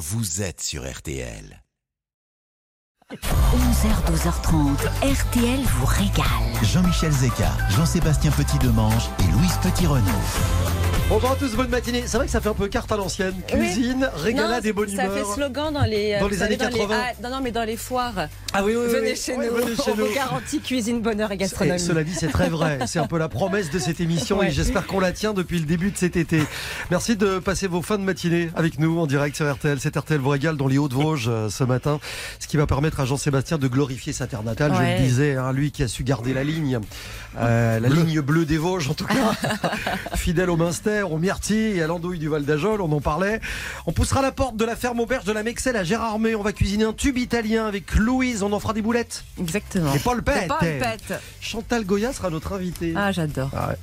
vous êtes sur RTL. 11h, 12h30, RTL vous régale. Jean-Michel Zeka, Jean-Sébastien Petit-Demange et Louise Petit-Renaud. Bonjour à tous, bonne matinée. C'est vrai que ça fait un peu carte à l'ancienne. Cuisine, régalade et bonne ça humeur. fait slogan dans les. Dans les années 80. ah, non, non, mais dans les foires. Ah oui, oui, oui, venez oui. chez nous. venez chez on nous. vous garantit cuisine, bonheur et Et gastronomie. cela dit, c'est très vrai. C'est un peu la promesse de cette émission et j'espère qu'on la tient depuis le début de cet été. Merci de passer vos fins de matinée avec nous en direct sur RTL. C'est RTL vous régale dans les Hauts-de-Vosges euh, ce matin, ce qui va permettre à Jean-Sébastien de glorifier sa terre natale. Je le disais, hein, lui qui a su garder la ligne, euh, la ligne bleue des Vosges en tout cas, fidèle au Munster, au Myrtille et à l'andouille du Val d'Ajol, on en parlait. On poussera la porte de la ferme auberge de la Mexelle à Gérardmer. On va cuisiner un tube italien avec Louise. On en fera des boulettes. Exactement. Et pas le pète. Chantal Goya sera notre invitée. Ah, j'adore. Ah ouais.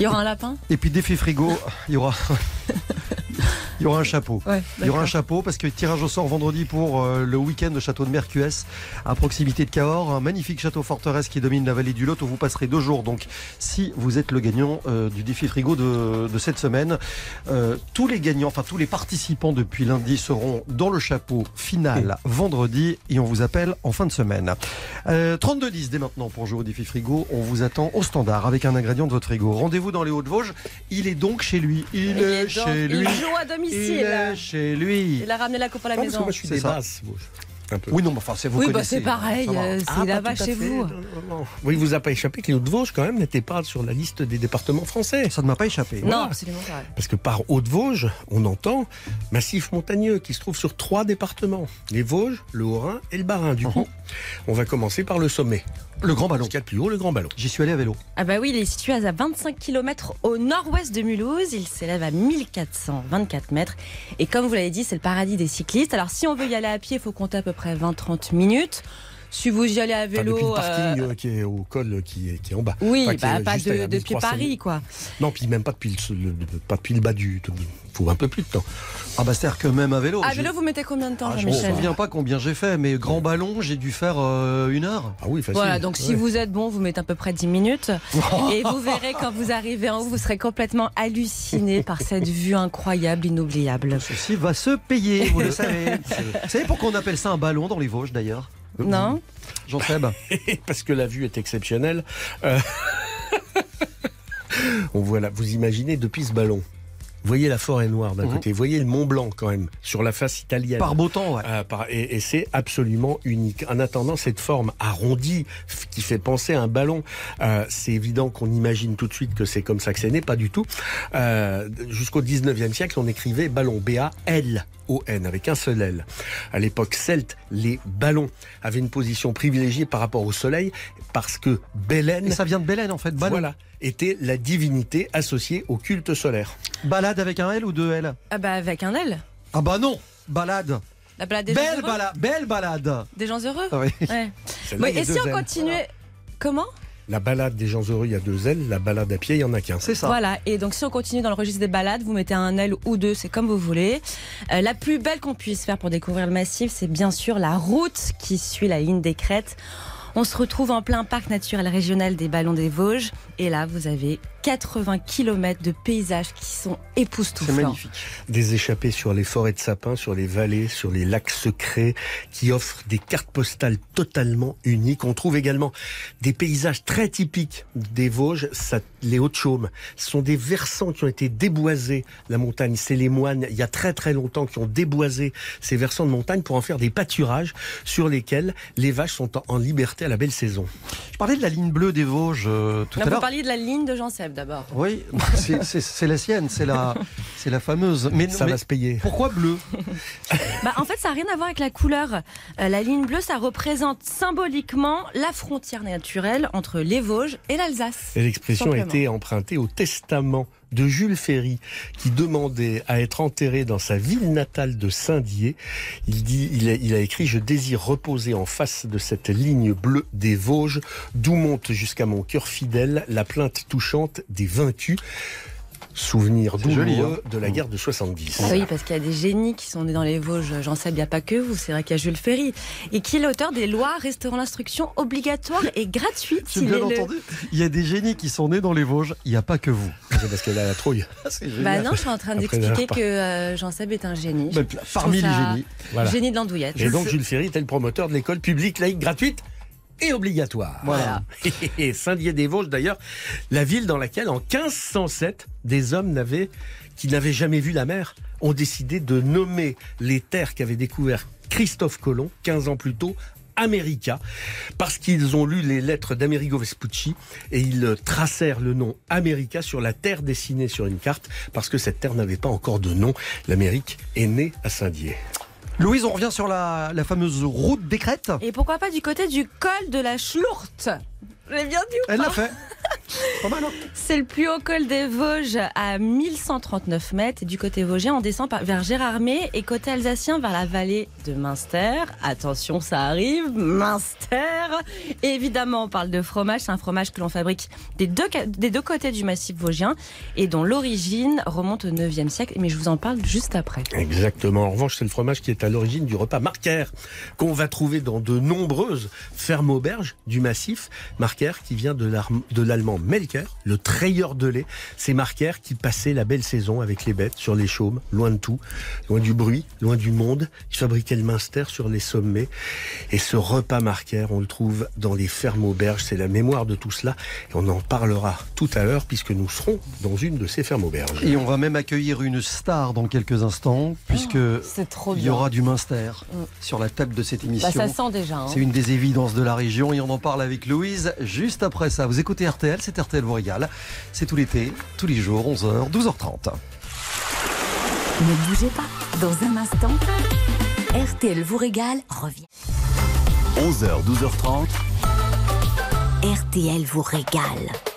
Il y aura un lapin Et puis défi frigo, il y aura, il y aura un chapeau. Ouais. Il y aura un chapeau parce que tirage au sort vendredi pour euh, le week-end de château de Mercuès à proximité de Cahors, un magnifique château forteresse qui domine la vallée du Lot où vous passerez deux jours. Donc, si vous êtes le gagnant euh, du défi frigo de, de cette semaine, euh, tous les gagnants, enfin tous les participants depuis lundi seront dans le chapeau final vendredi et on vous appelle en fin de semaine. Euh, 32-10 dès maintenant pour jouer au défi frigo. On vous attend au standard avec un ingrédient de votre frigo. Rendez-vous dans les Hauts-de-Vosges. Il est donc chez lui. Il, Il est, chez lui. Joue à Il domicile. est chez lui. Il a ramené la coupe à la Ah, parce que maison. moi je suis des basses. Vosges. Un peu. Oui, non, mais enfin, c'est vous Oui, bah connaissez. c'est pareil. Euh, Ah, C'est pas là-bas chez fait. vous. Non, non. Oui, il vous a pas échappé que les Hauts-de-Vosges, quand même, n'étaient pas sur la liste des départements français. Ça ne m'a pas échappé. Non, absolument pas. Parce que par Hauts-de-Vosges, on entend massif montagneux qui se trouve sur trois départements. Les Vosges, le Haut-Rhin et le Bas-Rhin. Du coup, on va commencer par le sommet. Le grand ballon. Ce qu'il y a de plus haut, le Grand Ballon. J'y suis allé à vélo. Ah bah oui, il est situé à 25 km au nord-ouest de Mulhouse. Il s'élève à 1424 mètres. Et comme vous l'avez dit, c'est le paradis des cyclistes. Alors si on veut y aller à pied, il faut compter à peu près 20-30 minutes. Si vous y allez à Enfin, vélo... depuis le euh, parking euh, qui est au col, euh, qui est, qui est en bas. Oui, Enfin, bah, pas de, depuis 1300 Paris, quoi. Non, puis même pas depuis le, le- pas depuis le bas du. Il faut un peu plus de temps. Ah bah c'est-à-dire que même à vélo. À vélo, vous mettez combien de temps, Ah, je me Jean-Michel souviens pas combien j'ai fait, mais grand ballon, j'ai dû faire euh, une heure. Ah oui, facile. Voilà, donc si vous êtes bon, vous mettez à peu près 10 minutes. Et vous verrez quand vous arrivez en haut, vous serez complètement halluciné par cette vue incroyable, inoubliable. Ceci va se payer, vous le savez. Vous savez pourquoi on appelle ça un ballon dans les Vosges d'ailleurs? Non Jean Seb parce que la vue est exceptionnelle. Euh, on voit là, vous imaginez depuis ce ballon. Vous voyez la forêt noire d'un Mhm. côté, vous voyez le Mont Blanc quand même sur la face italienne. Par beau temps, ouais. Euh, par- et et c'est absolument unique. En attendant, cette forme arrondie qui fait penser à un ballon, euh, c'est évident qu'on imagine tout de suite que c'est comme ça que c'est né, pas du tout. Euh, Jusqu'au 19e siècle, on écrivait ballon, Avec un seul L. À l'époque celte, les ballons avaient une position privilégiée par rapport au soleil parce que Bélène, Et ça vient de Bélène en fait, ballon. voilà, était la divinité associée au culte solaire. Balade avec un L ou deux L? Ah bah avec un L. Ah bah non Balade La balade des gens Belle heureux. balade Belle balade Des gens heureux Ah oui. Ouais. Oui, et si on continuait Comment? La balade des gens heureux, il y a deux L. La balade à pied, il y en a qu'un. C'est ça. Voilà, et donc si on continue dans le registre des balades, vous mettez un L ou deux, c'est comme vous voulez. Euh, la plus belle qu'on puisse faire pour découvrir le massif, c'est bien sûr la route qui suit la ligne des crêtes. On se retrouve en plein parc naturel régional des Ballons des Vosges, et là vous avez 80 km de paysages qui sont C'est époustouflants. magnifique. Des échappées sur les forêts de sapins, sur les vallées, sur les lacs secrets, qui offrent des cartes postales totalement uniques. On trouve également des paysages très typiques des Vosges, ça- les Hauts-de-Chaume. Ce sont des versants qui ont été déboisés. La montagne, c'est les moines, il y a très très longtemps, qui ont déboisé ces versants de montagne pour en faire des pâturages sur lesquels les vaches sont en, liberté à la belle saison. Je parlais de la ligne bleue des Vosges euh, tout Non, à l'heure. Parliez de la ligne de Jean Seb d'abord. Oui, c'est- la sienne, c'est la, c'est la fameuse. Mais, Ça mais va se payer. pourquoi bleu? Bah, en fait, ça n'a rien à voir avec la couleur. Euh, la ligne bleue, ça représente symboliquement la frontière naturelle entre les Vosges et l'Alsace. Et l'expression a été empruntée au testament de Jules Ferry, qui demandait à être enterré dans sa ville natale de Saint-Dié. Il il a, a écrit, je désire reposer en face de cette ligne bleue des Vosges, d'où monte jusqu'à mon cœur fidèle la plainte touchante des vaincus. Souvenir joli, douloureux hein. de la guerre de 70. Ah oui, parce qu'il y a des génies qui sont nés dans les Vosges. J'en sais, il n'y a pas que vous. C'est vrai qu'il y a Jules Ferry. Et qui est l'auteur des lois restaurant l'instruction obligatoire et gratuite. Il bien est le- entendu. Il y a des génies qui sont nés dans les Vosges. Il n'y a pas que vous. C'est parce qu'elle a la trouille. Bah non, je suis en train d'expliquer pas. que euh, Jean Seb est un génie. Bah, Parmi les génies. Voilà. Génie de l'andouillette. Et donc Jules Ferry était le promoteur de l'école publique laïque gratuite et obligatoire. Voilà. Et Saint-Dié-des-Vosges d'ailleurs, la ville dans laquelle en 1507 des hommes n'avaient qui n'avaient jamais vu la mer ont décidé de nommer les terres qu'avait découvert Christophe Colomb 15 ans plus tôt America, parce qu'ils ont lu les lettres d'Amerigo Vespucci et ils tracèrent le nom America sur la terre dessinée sur une carte, parce que cette terre n'avait pas encore de nom. L'Amérique est née à Saint-Dié. Louise, on revient sur la, fameuse route des crêtes. Et pourquoi pas du côté du col de la Schlourte l'ai bien dit ou Elle l'a fait. Hein C'est le plus haut col des Vosges à 1139 mètres. Et du côté vosgien, on descend vers Gérardmer et côté alsacien vers la vallée de Münster. Attention, ça arrive, Münster. Et évidemment, on parle de fromage. C'est un fromage que l'on fabrique des deux, ca- des deux côtés du massif vosgien et dont l'origine remonte au 9e siècle. Mais je vous en parle juste après. Exactement. En revanche, c'est le fromage qui est à l'origine du repas Marquer, qu'on va trouver dans de nombreuses fermes auberges du massif. Marquer qui vient de l'arm- de l'allemand Melker, le trayeur de lait. C'est Marquer qui passait la belle saison avec les bêtes sur les chaumes, loin de tout, loin du bruit, loin du monde. Il fabriquait le minster sur les sommets. Et ce repas Marquer, on le trouve dans les fermes auberges. C'est la mémoire de tout cela. Et on en parlera tout à l'heure puisque nous serons dans une de ces fermes auberges. Et on va même accueillir une star dans quelques instants, puisque C'est trop il y aura du Munster Mm. sur la table de cette Bah, émission. ça sent déjà. hein. C'est une des évidences de la région et on en parle avec Louise juste après ça. Vous écoutez RTL, c'est RTL vous régale. C'est tout l'été, tous les jours, 11h, 12h30. Ne bougez pas. Dans un instant, RTL vous régale revient. 11h, 12h30. RTL vous régale.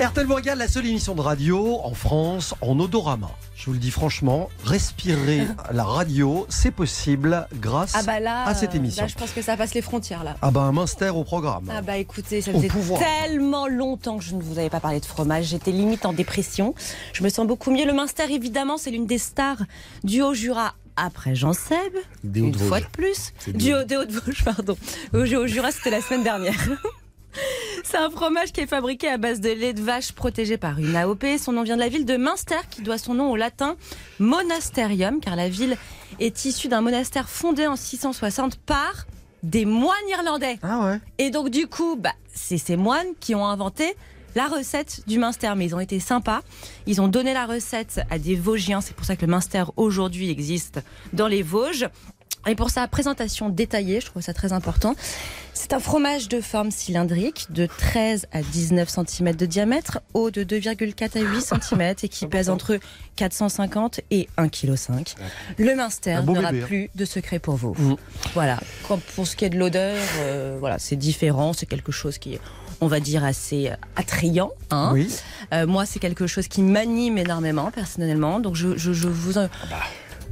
RTL vous la seule émission de radio en France en odorama. Je vous le dis franchement, respirer la radio, c'est possible grâce Ah bah là, à cette euh, émission. là, je pense que ça passe les frontières là. Ah bah un Munster au programme. Ah bah écoutez, ça faisait pouvoir. tellement longtemps que je ne vous avais pas parlé de fromage. J'étais limite en dépression. Je me sens beaucoup mieux. Le Munster, évidemment, c'est l'une des stars du Haut-Jura. Après Jean Seb, Des une fois de plus. Du Haut- des Hauts-de-Vosges, pardon. Au Haut-Jura, c'était la semaine dernière. C'est un fromage qui est fabriqué à base de lait de vache protégé par une AOP. Son nom vient de la ville de Münster qui doit son nom au latin monasterium car la ville est issue d'un monastère fondé en 660 par des moines irlandais. Ah ouais Et donc du coup, bah, c'est ces moines qui ont inventé la recette du Munster. Mais ils ont été sympas. Ils ont donné la recette à des Vosgiens. C'est pour ça que le Munster aujourd'hui existe dans les Vosges. Et pour sa présentation détaillée, je trouve ça très important. C'est un fromage de forme cylindrique de 13 à 19 cm de diamètre, haut de 2,4 à 8 cm et qui pèse entre 450 et 1,5 kg. Le beau n'aura hein. plus de secret pour vous. Mm. Voilà. Quand- pour ce qui est de l'odeur, euh, voilà, c'est différent. C'est quelque chose qui est, on va dire, assez euh, attrayant. hein. Oui. Euh, moi, c'est quelque chose qui m'anime énormément, personnellement. Donc, je, je, je vous. en- Je,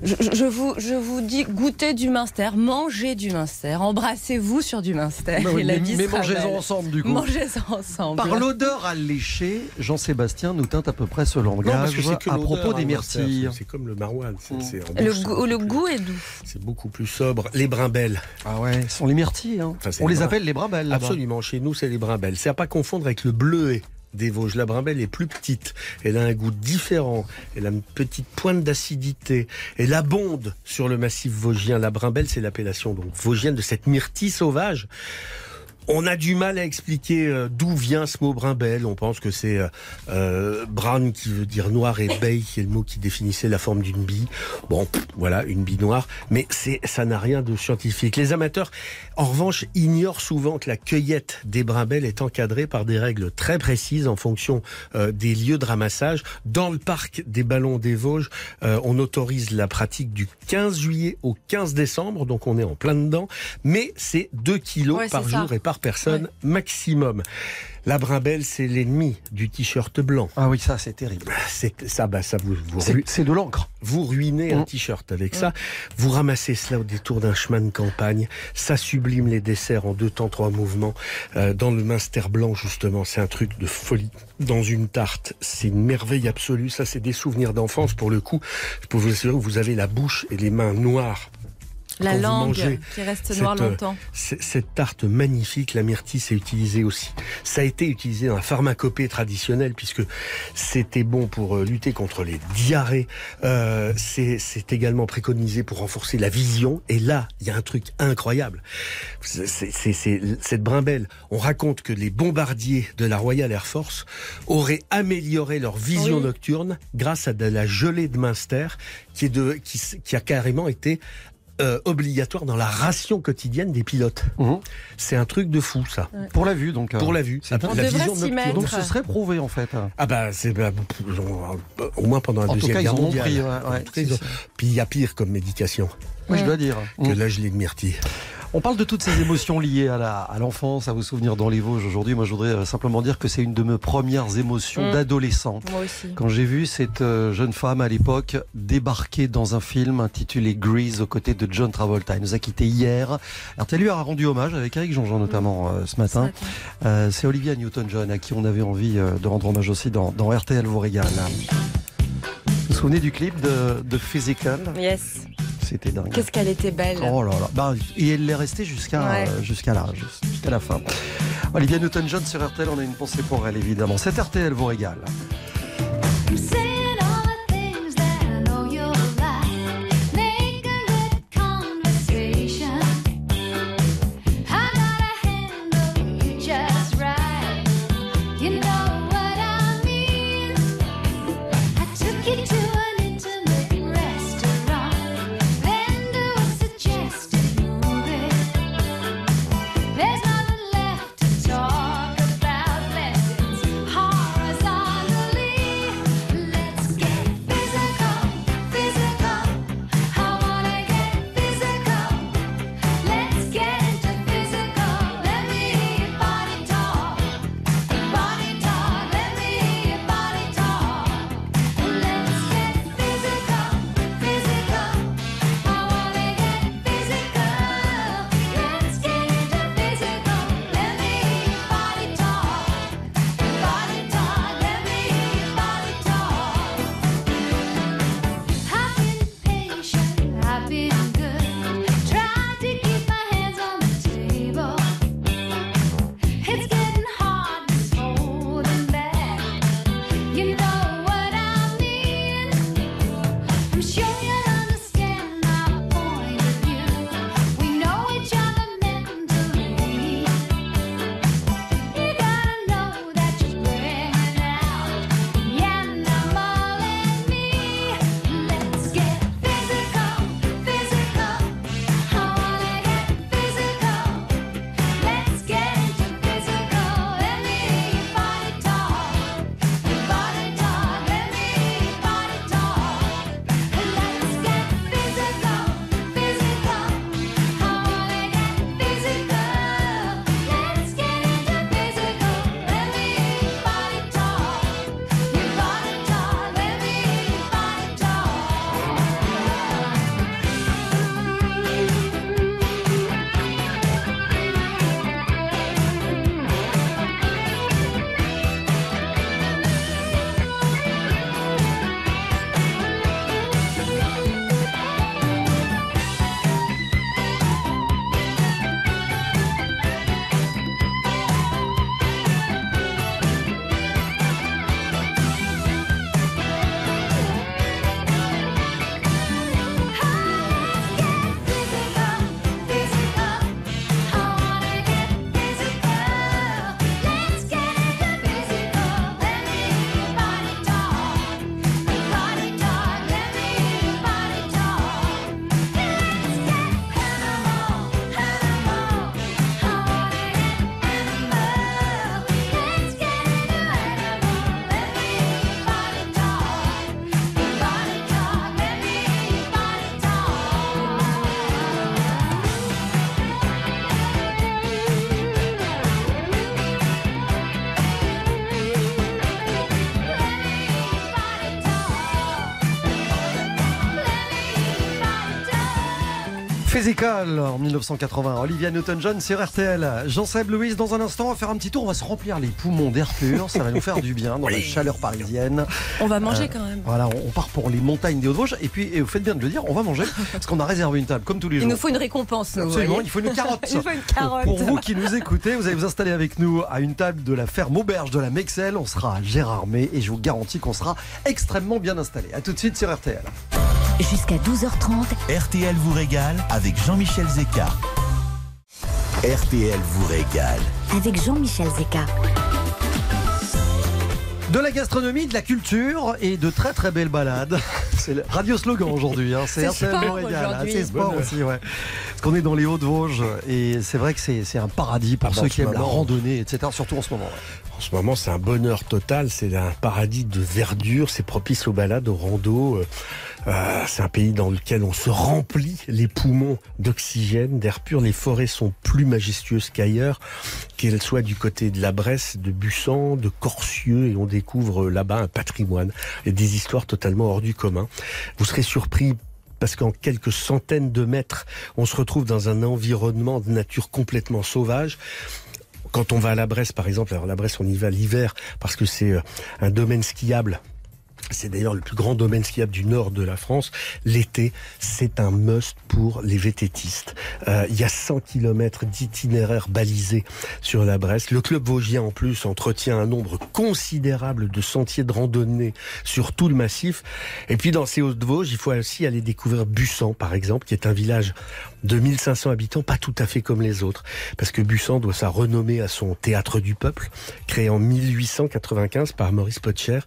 je- je vous, je vous dis, goûtez du Munster, mangez du Munster, embrassez-vous sur du Munster. Bah oui, et la mais mangez-en ensemble du coup. Mangez-en ensemble. Par l'odeur alléchée, Jean-Sébastien nous teinte à peu près ce Non, parce langage que c'est que à propos des hein, myrtilles. Munster. C'est comme le maroilles. c'est- Mm. le, goût, le goût est doux. C'est beaucoup plus sobre. Les brimbelles. Ah ouais, ce sont les myrtilles. hein. Enfin, On les appelle les brimbelles. Absolument. Chez nous, c'est les brimbelles. C'est à pas confondre avec le bleuet des Vosges. La brimbelle est plus petite. Elle a un goût différent. Elle a une petite pointe d'acidité. Elle abonde sur le massif vosgien. La brimbelle, c'est l'appellation donc vosgienne de cette myrtille sauvage. On a du mal à expliquer euh, d'où vient ce mot brimbelle. On pense que c'est euh, euh, brown qui veut dire noir et bay qui est le mot qui définissait la forme d'une bille. Bon, voilà, une bille noire. Mais c'est, ça n'a rien de scientifique. Les amateurs, en revanche, ignorent souvent que la cueillette des brimbelles est encadrée par des règles très précises en fonction euh, des lieux de ramassage. Dans le parc des Ballons des Vosges, euh, on autorise la pratique du 15 juillet au 15 décembre, donc on est en plein dedans. Mais c'est 2 kilos Ouais, par ça. jour et par personne maximum. La brimbelle, c'est l'ennemi du t-shirt blanc. Ah oui, ça c'est terrible. C'est ça, bah ça vous vous, C'est de l'encre. vous ruinez un Mm. t-shirt avec ça. Vous ramassez cela au détour d'un chemin de campagne. Ça sublime les desserts en deux temps, trois mouvements. Euh, dans le Minster blanc, justement, c'est un truc de folie. Dans une tarte, c'est une merveille absolue. Ça, c'est des souvenirs d'enfance. Pour le coup, je peux vous assurer que vous avez la bouche et les mains noires La Quand langue qui reste noire euh, longtemps. Cette tarte magnifique, la myrtille, c'est utilisé aussi. Ça a été utilisé dans la pharmacopée traditionnelle puisque c'était bon pour euh, lutter contre les diarrhées. Euh, c'est également préconisé pour renforcer la vision. Et là, il y a un truc incroyable. C'est- cette brimbelle. On raconte que les bombardiers de la Royal Air Force auraient amélioré leur vision Oui. nocturne grâce à de la gelée de Munster qui, est de, qui, qui a carrément été euh, obligatoire dans la ration quotidienne des pilotes. Mhm. C'est un truc de fou, ça. Pour la vue, donc. euh, Pour la vue. c'est Ah, la devrait vision s'y nocturne. mettre. Donc ce serait prouvé en fait. Ah bah, c'est bah, au moins pendant la En tout Deuxième cas, ils Guerre en ont mondiale. pris. ouais, En ouais, tout cas, ils ont- Puis il y a pire comme médication Oui, je dois dire. que Mm. gelée de myrtille. On parle de toutes ces émotions liées à la- à l'enfance, à, vos souvenirs dans les Vosges aujourd'hui. Moi, je voudrais euh, simplement dire que c'est une de mes premières émotions Mm. d'adolescent. Moi aussi. Quand j'ai vu cette euh, jeune femme à l'époque débarquer dans un film intitulé Grease aux côtés de John Travolta. Elle nous a quittés hier. RTL lui a rendu hommage avec Eric Jean-Jean notamment euh, ce matin. Euh, c'est Olivia Newton-John à qui on avait envie de rendre hommage aussi dans, dans RTL vous régale. Vous vous souvenez du clip de, de Physical Yes. C'était dingue. Qu'est-ce qu'elle était belle. Oh là là. Bah, et elle est restée jusqu'à Ouais. euh, jusqu'à là, jus- jusqu'à la fin. Olivia Newton-John sur RTL, on a une pensée pour elle évidemment. Cet RTL vous régale. Physical en 1980. Olivia Newton-John sur RTL. Jean-Seb Louise, dans un instant, on va faire un petit tour. On va se remplir les poumons d'air pur. Ça va nous faire du bien dans la chaleur parisienne. On va manger quand même. Voilà, on part pour les montagnes des Hauts-de-Vosges. Et puis, et vous faites bien de le dire, on va manger parce qu'on a réservé une table comme tous les Il jours. nous faut une récompense. nous, Absolument, voyez. il faut une carotte. Il faut une carotte. Pour vous qui nous écoutez, vous allez vous installer avec nous à une table de la ferme Auberge de la Mexelle. On sera à Gérardmer et je vous garantis qu'on sera extrêmement bien installé. À tout de suite sur RTL. Jusqu'à 12h30, RTL vous régale avec Jean-Michel Zeka. RTL vous régale. avec Jean-Michel Zeka. De la gastronomie, de la culture et de très très belles balades. C'est le radio slogan aujourd'hui. Hein. C'est RTL vous régale. C'est sport aussi, ouais. Parce qu'on est dans les Hauts-de-Vosges et c'est vrai que c'est c'est un paradis pour Ah ceux qui aiment la randonnée, etc. Surtout en ce moment. ouais. En ce moment, c'est un bonheur total. C'est un paradis de verdure. C'est propice aux balades, aux randos. Euh, c'est un pays dans lequel on se remplit les poumons d'oxygène, d'air pur. Les forêts sont plus majestueuses qu'ailleurs, qu'elles soient du côté de la Bresse, de Bussan, de Corcieux, et on découvre là-bas un patrimoine et des histoires totalement hors du commun. Vous serez surpris parce qu'en quelques centaines de mètres, on se retrouve dans un environnement de nature complètement sauvage. Quand on va à la Bresse, par exemple, alors la Bresse, on y va l'hiver parce que c'est euh, un domaine skiable. C'est d'ailleurs le plus grand domaine skiable du nord de la France. L'été, c'est un must pour les vététistes. Euh, il y a 100 km d'itinéraires balisés sur la Bresse. Le club vosgien, en plus, entretient un nombre considérable de sentiers de randonnée sur tout le massif. Et puis, dans ces Hauts-de-Vosges, il faut aussi aller découvrir Bussan, par exemple, qui est un village de 1500 habitants, pas tout à fait comme les autres. Parce que Bussan doit sa renommée à son théâtre du peuple, créé en 1895 par Maurice Potcher.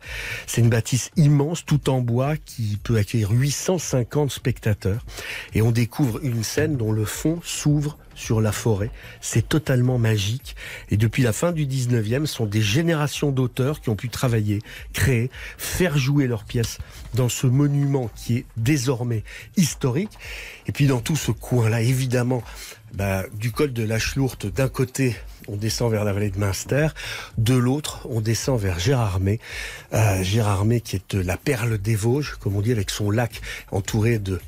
C'est une bâtisse immense, tout en bois, qui peut accueillir 850 spectateurs. Et on découvre une scène dont le fond s'ouvre sur la forêt. C'est totalement magique. Et depuis la fin du 19e, ce sont des générations d'auteurs qui ont pu travailler, créer, faire jouer leurs pièces dans ce monument qui est désormais historique. Et puis dans tout ce coin-là, évidemment, bah, du col de la Chlourte, d'un côté, on descend vers la vallée de Münster, de l'autre, on descend vers Gérardmer. Euh, Gérardmer qui est euh, la perle des Vosges, comme on dit, avec son lac entouré de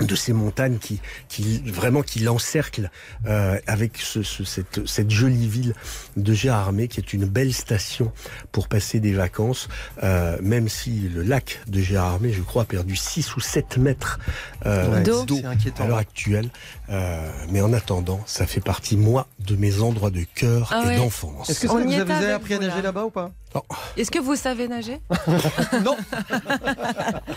de ces montagnes qui, qui vraiment qui l'encerclent euh, avec ce, ce- cette, cette jolie ville de Gérardmer qui est une belle station pour passer des vacances euh, même si le lac de Gérardmer je crois a perdu 6 ou 7 mètres euh, D'eau. C'est inquiétant. à l'heure actuelle Euh, mais en attendant ça fait partie moi de mes endroits de cœur Ah et ouais. d'enfance Est-ce que ça, vous avez appris à nager là. là-bas ou pas? Est-ce que vous savez nager Non,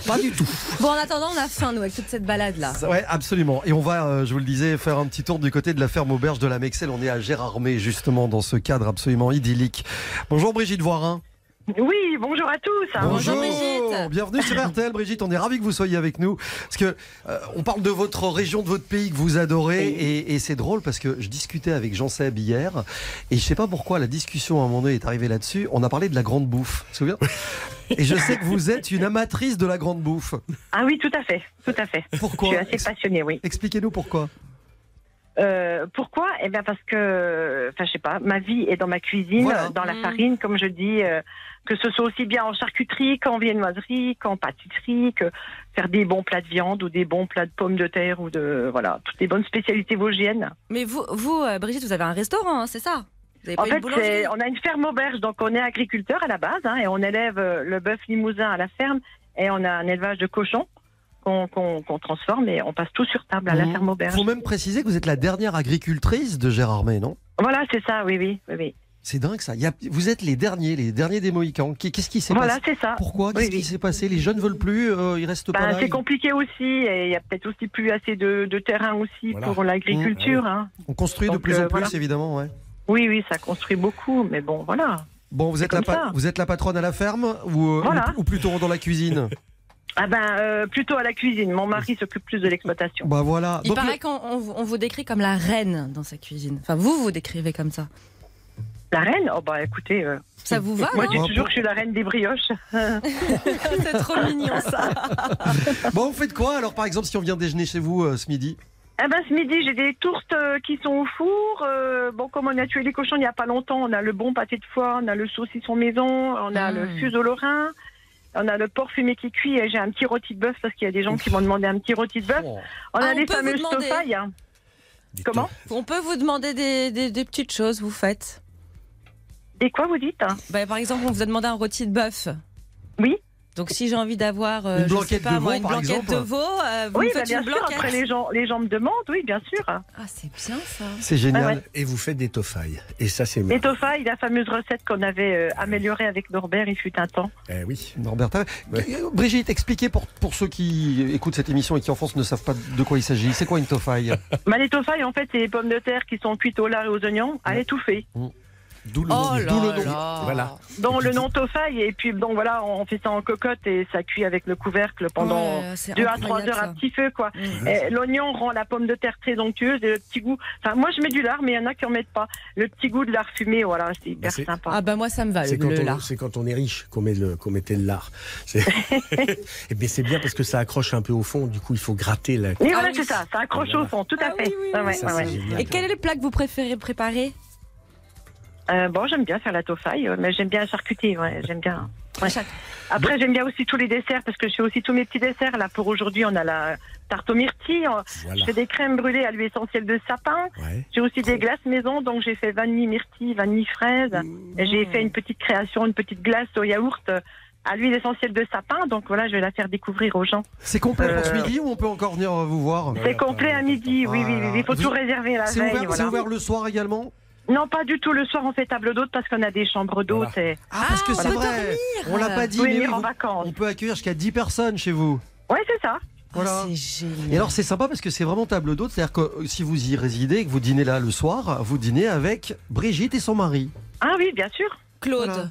pas du tout. Bon, en attendant, on a faim, nous, avec toute cette balade-là. Ouais, absolument. Et on va, euh, je vous le disais, faire un petit tour du côté de la ferme auberge de la Mexelle. On est à Gérardmer, justement, dans ce cadre absolument idyllique. Bonjour Brigitte Voirin. Oui, bonjour à tous. Bonjour, Brigitte. Bienvenue sur RTL, Brigitte. On est ravis que vous soyez avec nous. Parce que euh, on parle de votre région, de votre pays que vous adorez. Et, et c'est drôle parce que je discutais avec Jean Seb hier. Et je sais pas pourquoi la discussion à un moment donné est arrivée là-dessus. On a parlé de la grande bouffe. Tu te souviens? Et je sais que vous êtes une amatrice de la grande bouffe. Ah oui, tout à fait, tout à fait. Pourquoi? Je suis assez passionnée, oui. Expliquez-nous pourquoi. Euh, pourquoi? Eh bien parce que, enfin je sais pas, ma vie est dans ma cuisine, Voilà. dans la Mm. farine, comme je dis, euh, que ce soit aussi bien en charcuterie qu'en viennoiserie, qu'en pâtisserie, que faire des bons plats de viande ou des bons plats de pommes de terre ou de voilà toutes les bonnes spécialités vosgiennes. Mais vous, vous euh, Brigitte, vous avez un restaurant, hein, c'est ça? Vous avez pas En fait, on a une ferme auberge, donc on est agriculteur à la base hein, et on élève le bœuf limousin à la ferme et on a un élevage de cochons qu'on transforme et on passe tout sur table à la Mhm. ferme auberge. faut même préciser que vous êtes la dernière agricultrice de Gérardmer, non? Voilà, c'est ça, oui, oui, oui. oui. C'est dingue ça. Il y a- vous êtes les derniers, les derniers des Mohicans. Qu'est- Qu'est-ce qui s'est Voilà, passé? c'est ça. Pourquoi? Qu'est-ce Oui, qui oui. s'est passé? Les jeunes veulent plus, euh, ils restent pas Ben, là. c'est ils- compliqué aussi et il y a peut-être aussi plus assez de, de terrain aussi Voilà. pour l'agriculture. hein. On construit de plus en euh, plus, voilà. évidemment. Ouais. Oui, oui, ça construit beaucoup, mais bon, voilà. Bon, vous êtes, la vous êtes la patronne à la ferme ou, euh, Voilà. ou, ou plutôt dans la cuisine? Ah ben, euh, plutôt à la cuisine. Mon mari s'occupe plus de l'exploitation. Bah voilà. Il Donc, paraît le- qu'on on vous- on vous décrit comme la reine dans sa cuisine. Enfin, vous vous décrivez comme ça. La reine? Oh bah écoutez, euh, Ça vous va, moi non je dis toujours que je suis la reine des brioches. C'est trop mignon, ça. Bon, vous faites quoi alors, par exemple, si on vient déjeuner chez vous euh, ce midi? Ah ben ce midi, j'ai des tourtes euh, qui sont au four. Euh, bon, comme on a tué les cochons il n'y a pas longtemps, on a le bon pâté de foie, on a le saucisson maison, on a Mm. le fuseau lorrain. On a le porc fumé qui cuit et j'ai un petit rôti de bœuf parce qu'il y a des gens qui m'ont demandé un petit rôti de bœuf. Oh. On Ah, a on des peut vous fameuses tofailles. hein. Des Comment On peut vous demander des, des- des petites choses, vous faites. Et quoi vous dites hein Bah, par exemple, on vous a demandé un rôti de bœuf. Oui. Donc si j'ai envie d'avoir Une je sais blanquette pas, de moi, veau, une blanquette de veau, euh, vous Oui, me bah, bien une sûr. blanquette. Après les gens, les gens me demandent, oui, bien sûr. Ah, c'est bien ça. C'est génial. Ah ouais. Et vous faites des tofailles. Et ça, c'est Les tofailles, la fameuse recette qu'on avait euh, améliorée avec Norbert, il fut un temps. Eh oui. Norbert, Ouais. Euh, Brigitte, expliquez pour, pour ceux qui écoutent cette émission et qui en France ne savent pas de quoi il s'agit. C'est quoi une tofaille Bah, les tofailles, en fait, c'est les pommes de terre qui sont cuites au lard et aux oignons à l'étouffer. D'où le, Oh d'où là le nom. là. Voilà. Donc le puis- nom tofaille, et puis donc voilà, on fait ça en cocotte et ça cuit avec le couvercle pendant Ouais, c'est deux à trois incroyable, heures à petit feu, quoi. Mm. L'oignon rend la pomme de terre très onctueuse et le petit goût. Enfin, moi je mets du lard, mais il y en a qui en mettent pas. Le petit goût de lard fumé, voilà, c'est hyper Bah, c'est- sympa. Ah bah moi ça me va C'est le, quand, le on- lard. c'est quand on est riche qu'on met, le, qu'on mettait le lard. C'est- Et bien c'est bien parce que ça accroche un peu au fond, du coup il faut gratter la... Oui, Ah voilà, oui. c'est ça, ça accroche Voilà. au fond, tout à Ah fait. oui, oui, ouais, ça, ouais. Et quel est le plat que vous préférez préparer? Euh, bon, j'aime bien faire la tofaille, mais j'aime bien la charcuterie, ouais, j'aime bien. Ouais. Après, j'aime bien aussi tous les desserts parce que je fais aussi tous mes petits desserts. Là, pour aujourd'hui, on a la tarte aux myrtilles. Voilà. Je fais des crèmes brûlées à l'huile essentielle de sapin. Ouais. J'ai aussi des glaces maison, donc j'ai fait vanille myrtille, vanille fraise. Et J'ai fait une petite création, une petite glace au yaourt à l'huile essentielle de sapin. Donc voilà, je vais la faire découvrir aux gens. C'est complet pour ce Euh, midi ou on peut encore venir vous voir? C'est complet à midi, oui, oui, oui. Il faut Vous- tout réserver la C'est veille. ouvert, c'est voilà. ouvert le soir également? Non, pas du tout. Le soir, on fait table d'hôte parce qu'on a des chambres d'hôtes. et Ah, parce que Ah, on c'est peut vrai. dormir. On l'a pas dit, Vous mais oui, en vous- vacances. on peut accueillir jusqu'à 10 personnes chez vous. Ouais, c'est ça. Voilà. C'est génial. Et alors c'est sympa parce que c'est vraiment table d'hôte, c'est-à-dire que euh, si vous y résidez, et que vous dînez là le soir, vous dînez avec Brigitte et son mari. Ah oui, bien sûr. Claude. Voilà.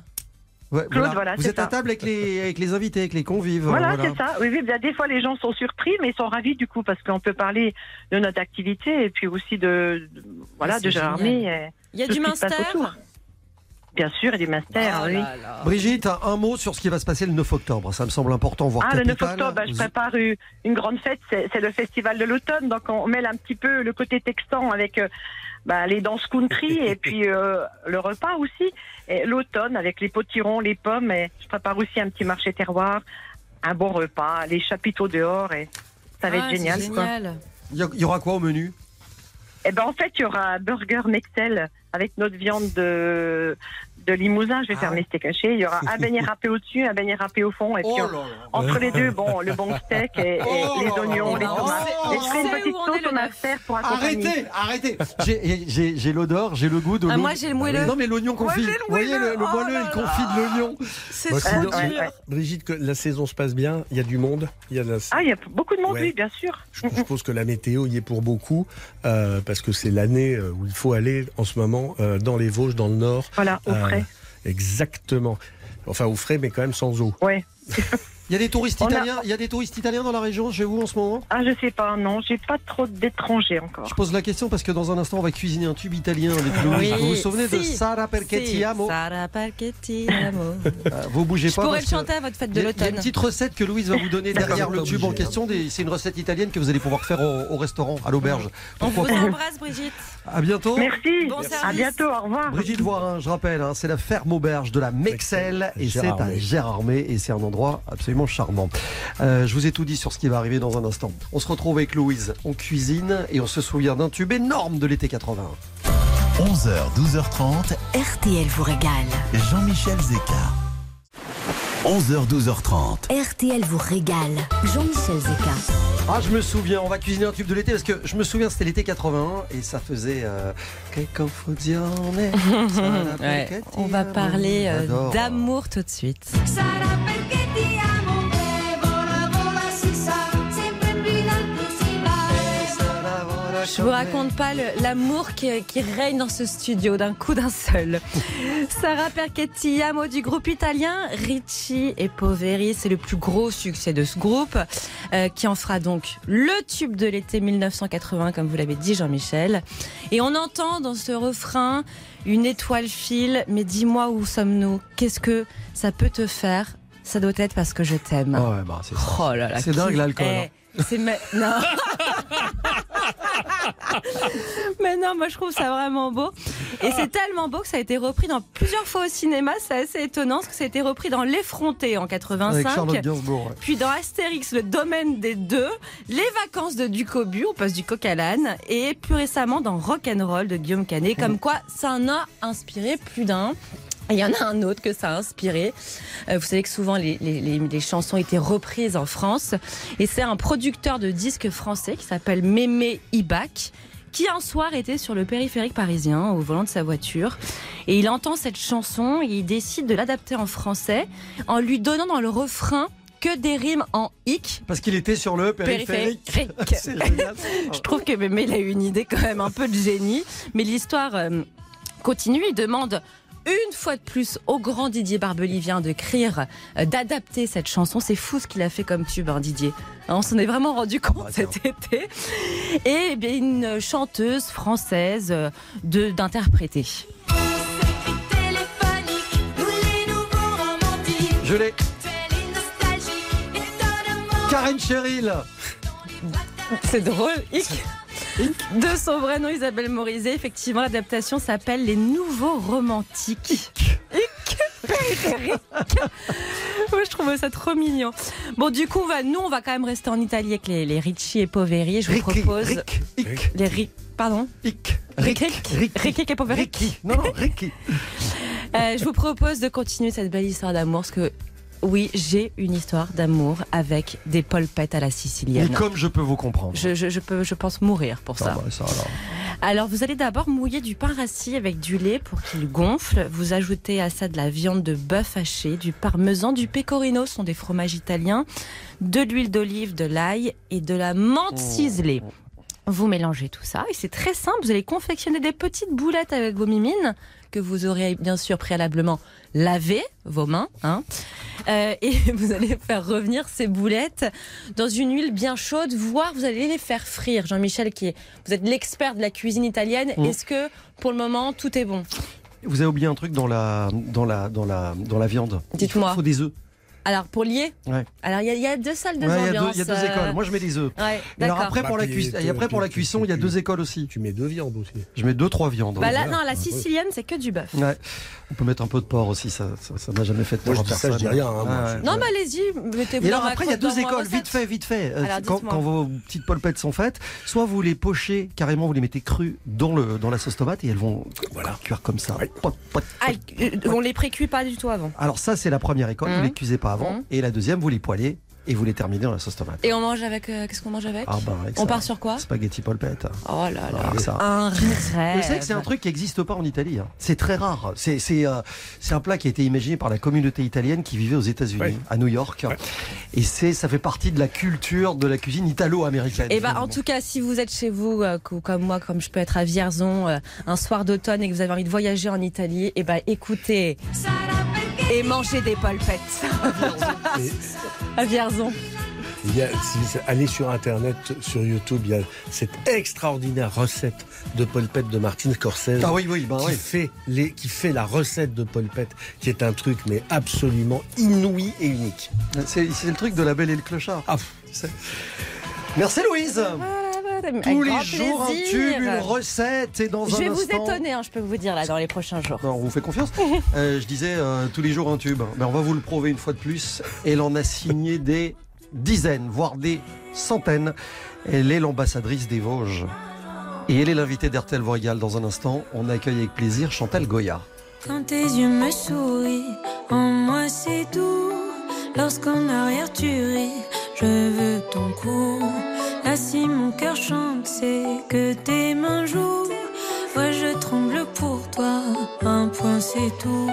Ouais, Claude, voilà, vous c'est êtes à table avec les, avec les invités, avec les convives. Voilà, voilà. c'est ça. Oui, oui, bien, des fois, les gens sont surpris, mais ils sont ravis du coup parce qu'on peut parler de notre activité et puis aussi de, de- voilà, Ah, de et Il y a du minster autour. Bien sûr, et du master, Oh oui. là là. Brigitte, un, mot sur ce qui va se passer le 9 octobre. Ça me semble important, voire Ah, le 9 capital. octobre, bah, je prépare une, grande fête, c'est le festival de l'automne, donc on mêle un petit peu le côté texan avec euh, bah, les danses country et puis euh, le repas aussi, et l'automne avec les potirons, les pommes, et je prépare aussi un petit marché terroir, un bon repas, les chapiteaux dehors, et ça va Ah, être génial. quoi. génial. Il y aura quoi au menu? Eh ben en fait, il y aura un burger Mexel avec notre viande de, de Limousin. Je vais Ah faire mes steaks hachés. Il y aura un beignet râpé au-dessus, un beignet râpé au fond. Et puis, on- entre les deux, bon, le bon steak et, et Oh les oignons, les tomates. Oh, et je ferai on une petite sauce neuf. master pour accompagner. Arrêtez, arrêtez J'ai- l'odeur, j'ai le goût de Ah, moi, j'ai le moelleux. Non mais l'oignon confit. Ouais, j'ai le Vous voyez le, moelleux. le Oh il confie de l'oignon. C'est Bah. Brigitte, que la saison se passe bien, il y a du monde, il y a la- Ah, il y a beaucoup de monde, Ouais. oui, bien sûr. Je suppose que la météo y est pour beaucoup, euh, parce que c'est l'année euh, où il faut aller en ce moment euh, dans les Vosges, dans le Nord. Voilà, au Euh, frais. Exactement. Enfin, au frais, mais quand même sans eau. Ouais. Il y a des touristes On a- italiens, il y a des touristes italiens dans la région chez vous en ce moment? Ah, je sais pas, non, j'ai pas trop d'étrangers encore. Je pose la question parce que dans un instant on va cuisiner un tube italien avec Louis. vous vous souvenez de Sara perché si, ti amo? Sara perché ti amo. Euh, Vous bougez Je pas. pourrais le chanter à votre fête de a- Il y a une l'automne. petite recette que Louise va vous donner derrière le tube en obligé, question. C'est une recette italienne que vous allez pouvoir faire au, au restaurant, à l'auberge. On vous embrasse, Brigitte. À bientôt. Merci. Bon à bientôt, au revoir. Brigitte Voirin, je rappelle, hein, c'est la ferme auberge de la Mexelle et c'est à Gérardmer. Et c'est un endroit absolument charmant. Euh, je vous ai tout dit sur ce qui va arriver dans un instant. On se retrouve avec Louise, on cuisine et on se souvient d'un tube énorme de l'été 80. 11h, 12h30, RTL vous régale. Jean-Michel Zeka. 11h, 12h30. RTL vous régale. Jean-Michel Zeka. Ah, je me souviens, on va cuisiner un tube de l'été parce que je me souviens, c'était l'été 81 et ça faisait. Euh, Ouais, on va parler euh, d'amour tout de suite. Je vous raconte pas l'amour qui, qui règne dans ce studio d'un coup d'un seul. Sarah Perchetti, amo du groupe italien Ricci et Poveri, c'est le plus gros succès de ce groupe, euh, qui en fera donc le tube de l'été 1980, comme vous l'avez dit Jean-Michel. Et on entend dans ce refrain une étoile file, mais dis-moi où sommes-nous? Qu'est-ce que ça peut te faire? Ça doit être parce que je t'aime. Ah ouais, bah, c'est ça. Oh là là, dingue, l'alcool, Eh, c'est ma- non. Mais non, moi je trouve ça vraiment beau. Et c'est tellement beau que ça a été repris dans plusieurs fois au cinéma. C'est assez étonnant parce que ça a été repris dans L'Effronté en Avec 85. Charlotte Gainsbourg. ouais. Puis dans Astérix, le domaine des deux, les vacances de Ducobu, on passe du coq à l'âne, et plus récemment dans Rock'n'Roll de Guillaume Canet, comme quoi ça en a inspiré plus d'un. Il y en a un autre que ça a inspiré. Euh, vous savez que souvent les, les- les- les chansons étaient reprises en France. Et c'est un producteur de disques français qui s'appelle Mémé Ibac qui un soir était sur le périphérique parisien au volant de sa voiture. Et il entend cette chanson et il décide de l'adapter en français en lui donnant dans le refrain que des rimes en hic. Parce qu'il était sur le périphérique. Périphérique. Je trouve que Mémé il a eu une idée quand même un peu de génie. Mais l'histoire euh, continue. Il demande une fois de plus au grand Didier Barbelivien d'écrire, euh, d'adapter cette chanson. C'est fou ce qu'il a fait comme tube, hein, Didier. Hein, On s'en est vraiment rendu compte bah, cet été. Et eh bien, une chanteuse française euh, de d'interpréter. Je l'ai. Karen Cheryl. C'est drôle. Hic. De son vrai nom, Isabelle Morizet. Effectivement, l'adaptation s'appelle Les Nouveaux Romantiques. Moi, je trouve ça trop mignon. Bon, du coup, on va, nous, on va quand même rester en Italie avec les, les Ricci et Poveri. Je vous Ricky, propose. Rick, Hick, Les Ri- Pardon? Rick, Rick, Rick, Rick et Poveri? Ricky. Non, non, Ricky. Euh, je vous propose de continuer cette belle histoire d'amour parce que. Oui, j'ai une histoire d'amour avec des polpettes à la sicilienne. comme je peux vous comprendre. Je, je, je peux, je pense mourir pour ça. Ah bah, ça, alors. Alors, vous allez d'abord mouiller du pain rassis avec du lait pour qu'il gonfle. Vous ajoutez à ça de la viande de bœuf haché, du parmesan, du pecorino, ce sont des fromages italiens, de l'huile d'olive, de l'ail et de la menthe ciselée. Vous mélangez tout ça et c'est très simple. Vous allez confectionner des petites boulettes avec vos mimines que vous aurez bien sûr préalablement lavé vos mains. Hein. Euh, et vous allez faire revenir ces boulettes dans une huile bien chaude, voire vous allez les faire frire. Jean-Michel, qui est, vous êtes l'expert de la cuisine italienne, Mm. est-ce que pour le moment tout est bon? Vous avez oublié un truc dans la, dans la, dans la, dans la viande? Dites-moi. Il faut des œufs. Alors pour lier, Ouais. alors il y, a- il y a deux salles de Ouais, Il y, a deux- ambiance. il y a deux euh, écoles. Moi, je mets des œufs. ouais, Et alors après pour la cuisson, puis, et après pour la tu- cuisson, tu- il y a deux écoles aussi. Tu mets deux viandes aussi. Je mets deux trois viandes. Bah là, non, la Ah, sicilienne, c'est que du bœuf. Ouais. On peut mettre un peu de porc aussi, ça ça ça m'a jamais fait Moi, je dis ça, je dis rien, hein. Non, mais allez-y, mettez-vous Et alors après, il y a deux écoles, vite fait, vite fait. Euh, quand, vos petites polpettes sont faites, soit vous les pochez carrément, vous les mettez crues dans, le, dans la sauce tomate et elles vont Voilà. cuire comme ça. Ah, euh, on les précuit pas du tout avant. Alors ça, c'est la première école, vous Hum. les cuisez pas avant. Hum. Et la deuxième, vous les poêlez et vous les terminez dans la sauce tomate. Et on mange avec. euh, Qu'est-ce qu'on mange avec Ah bah, avec On ça, part sur quoi Spaghetti polpette. Oh là là. Ça. Un Vous savez rêve. que c'est un truc qui n'existe pas en Italie. hein. C'est très rare. C'est c'est, euh, c'est un plat qui a été imaginé par la communauté italienne qui vivait aux États-Unis, Ouais. à New York. Et c'est ça fait partie de la culture de la cuisine italo-américaine. Et bah, en finalement. tout cas, si vous êtes chez vous, euh, co- comme moi, comme je peux être à Vierzon, euh, un soir d'automne et que vous avez envie de voyager en Italie, et bah, écoutez et mangez des polpettes Et à Vierzon. il y a, si- allez sur Internet, sur YouTube, il y a cette extraordinaire recette de polpette de Martin Scorsese. Ah oui, oui, bah qui, oui. fait les, qui fait la recette de polpette, qui est un truc mais absolument inouï et unique. C'est le truc de la belle et le clochard. Ah, Merci Louise. Avec Tous les jours plaisir. un tube, une recette et dans Je un vais vous étonner, hein, je peux vous dire là dans les prochains jours. Non, on vous fait confiance. Euh, je disais euh, tous les jours un tube. Ben, on va vous le prouver une fois de plus. Elle en a signé des dizaines, voire des centaines. Elle est l'ambassadrice des Vosges. Et elle est l'invitée d'RTL Voregal dans un instant. On accueille avec plaisir Chantal Goya. Quand tes yeux me sourient, en moi c'est doux. Lorsqu'en arrière tu ris, je veux ton cou. Là si mon cœur chante, c'est que tes mains jouent. Ouais, je tremble pour toi, un point c'est tout.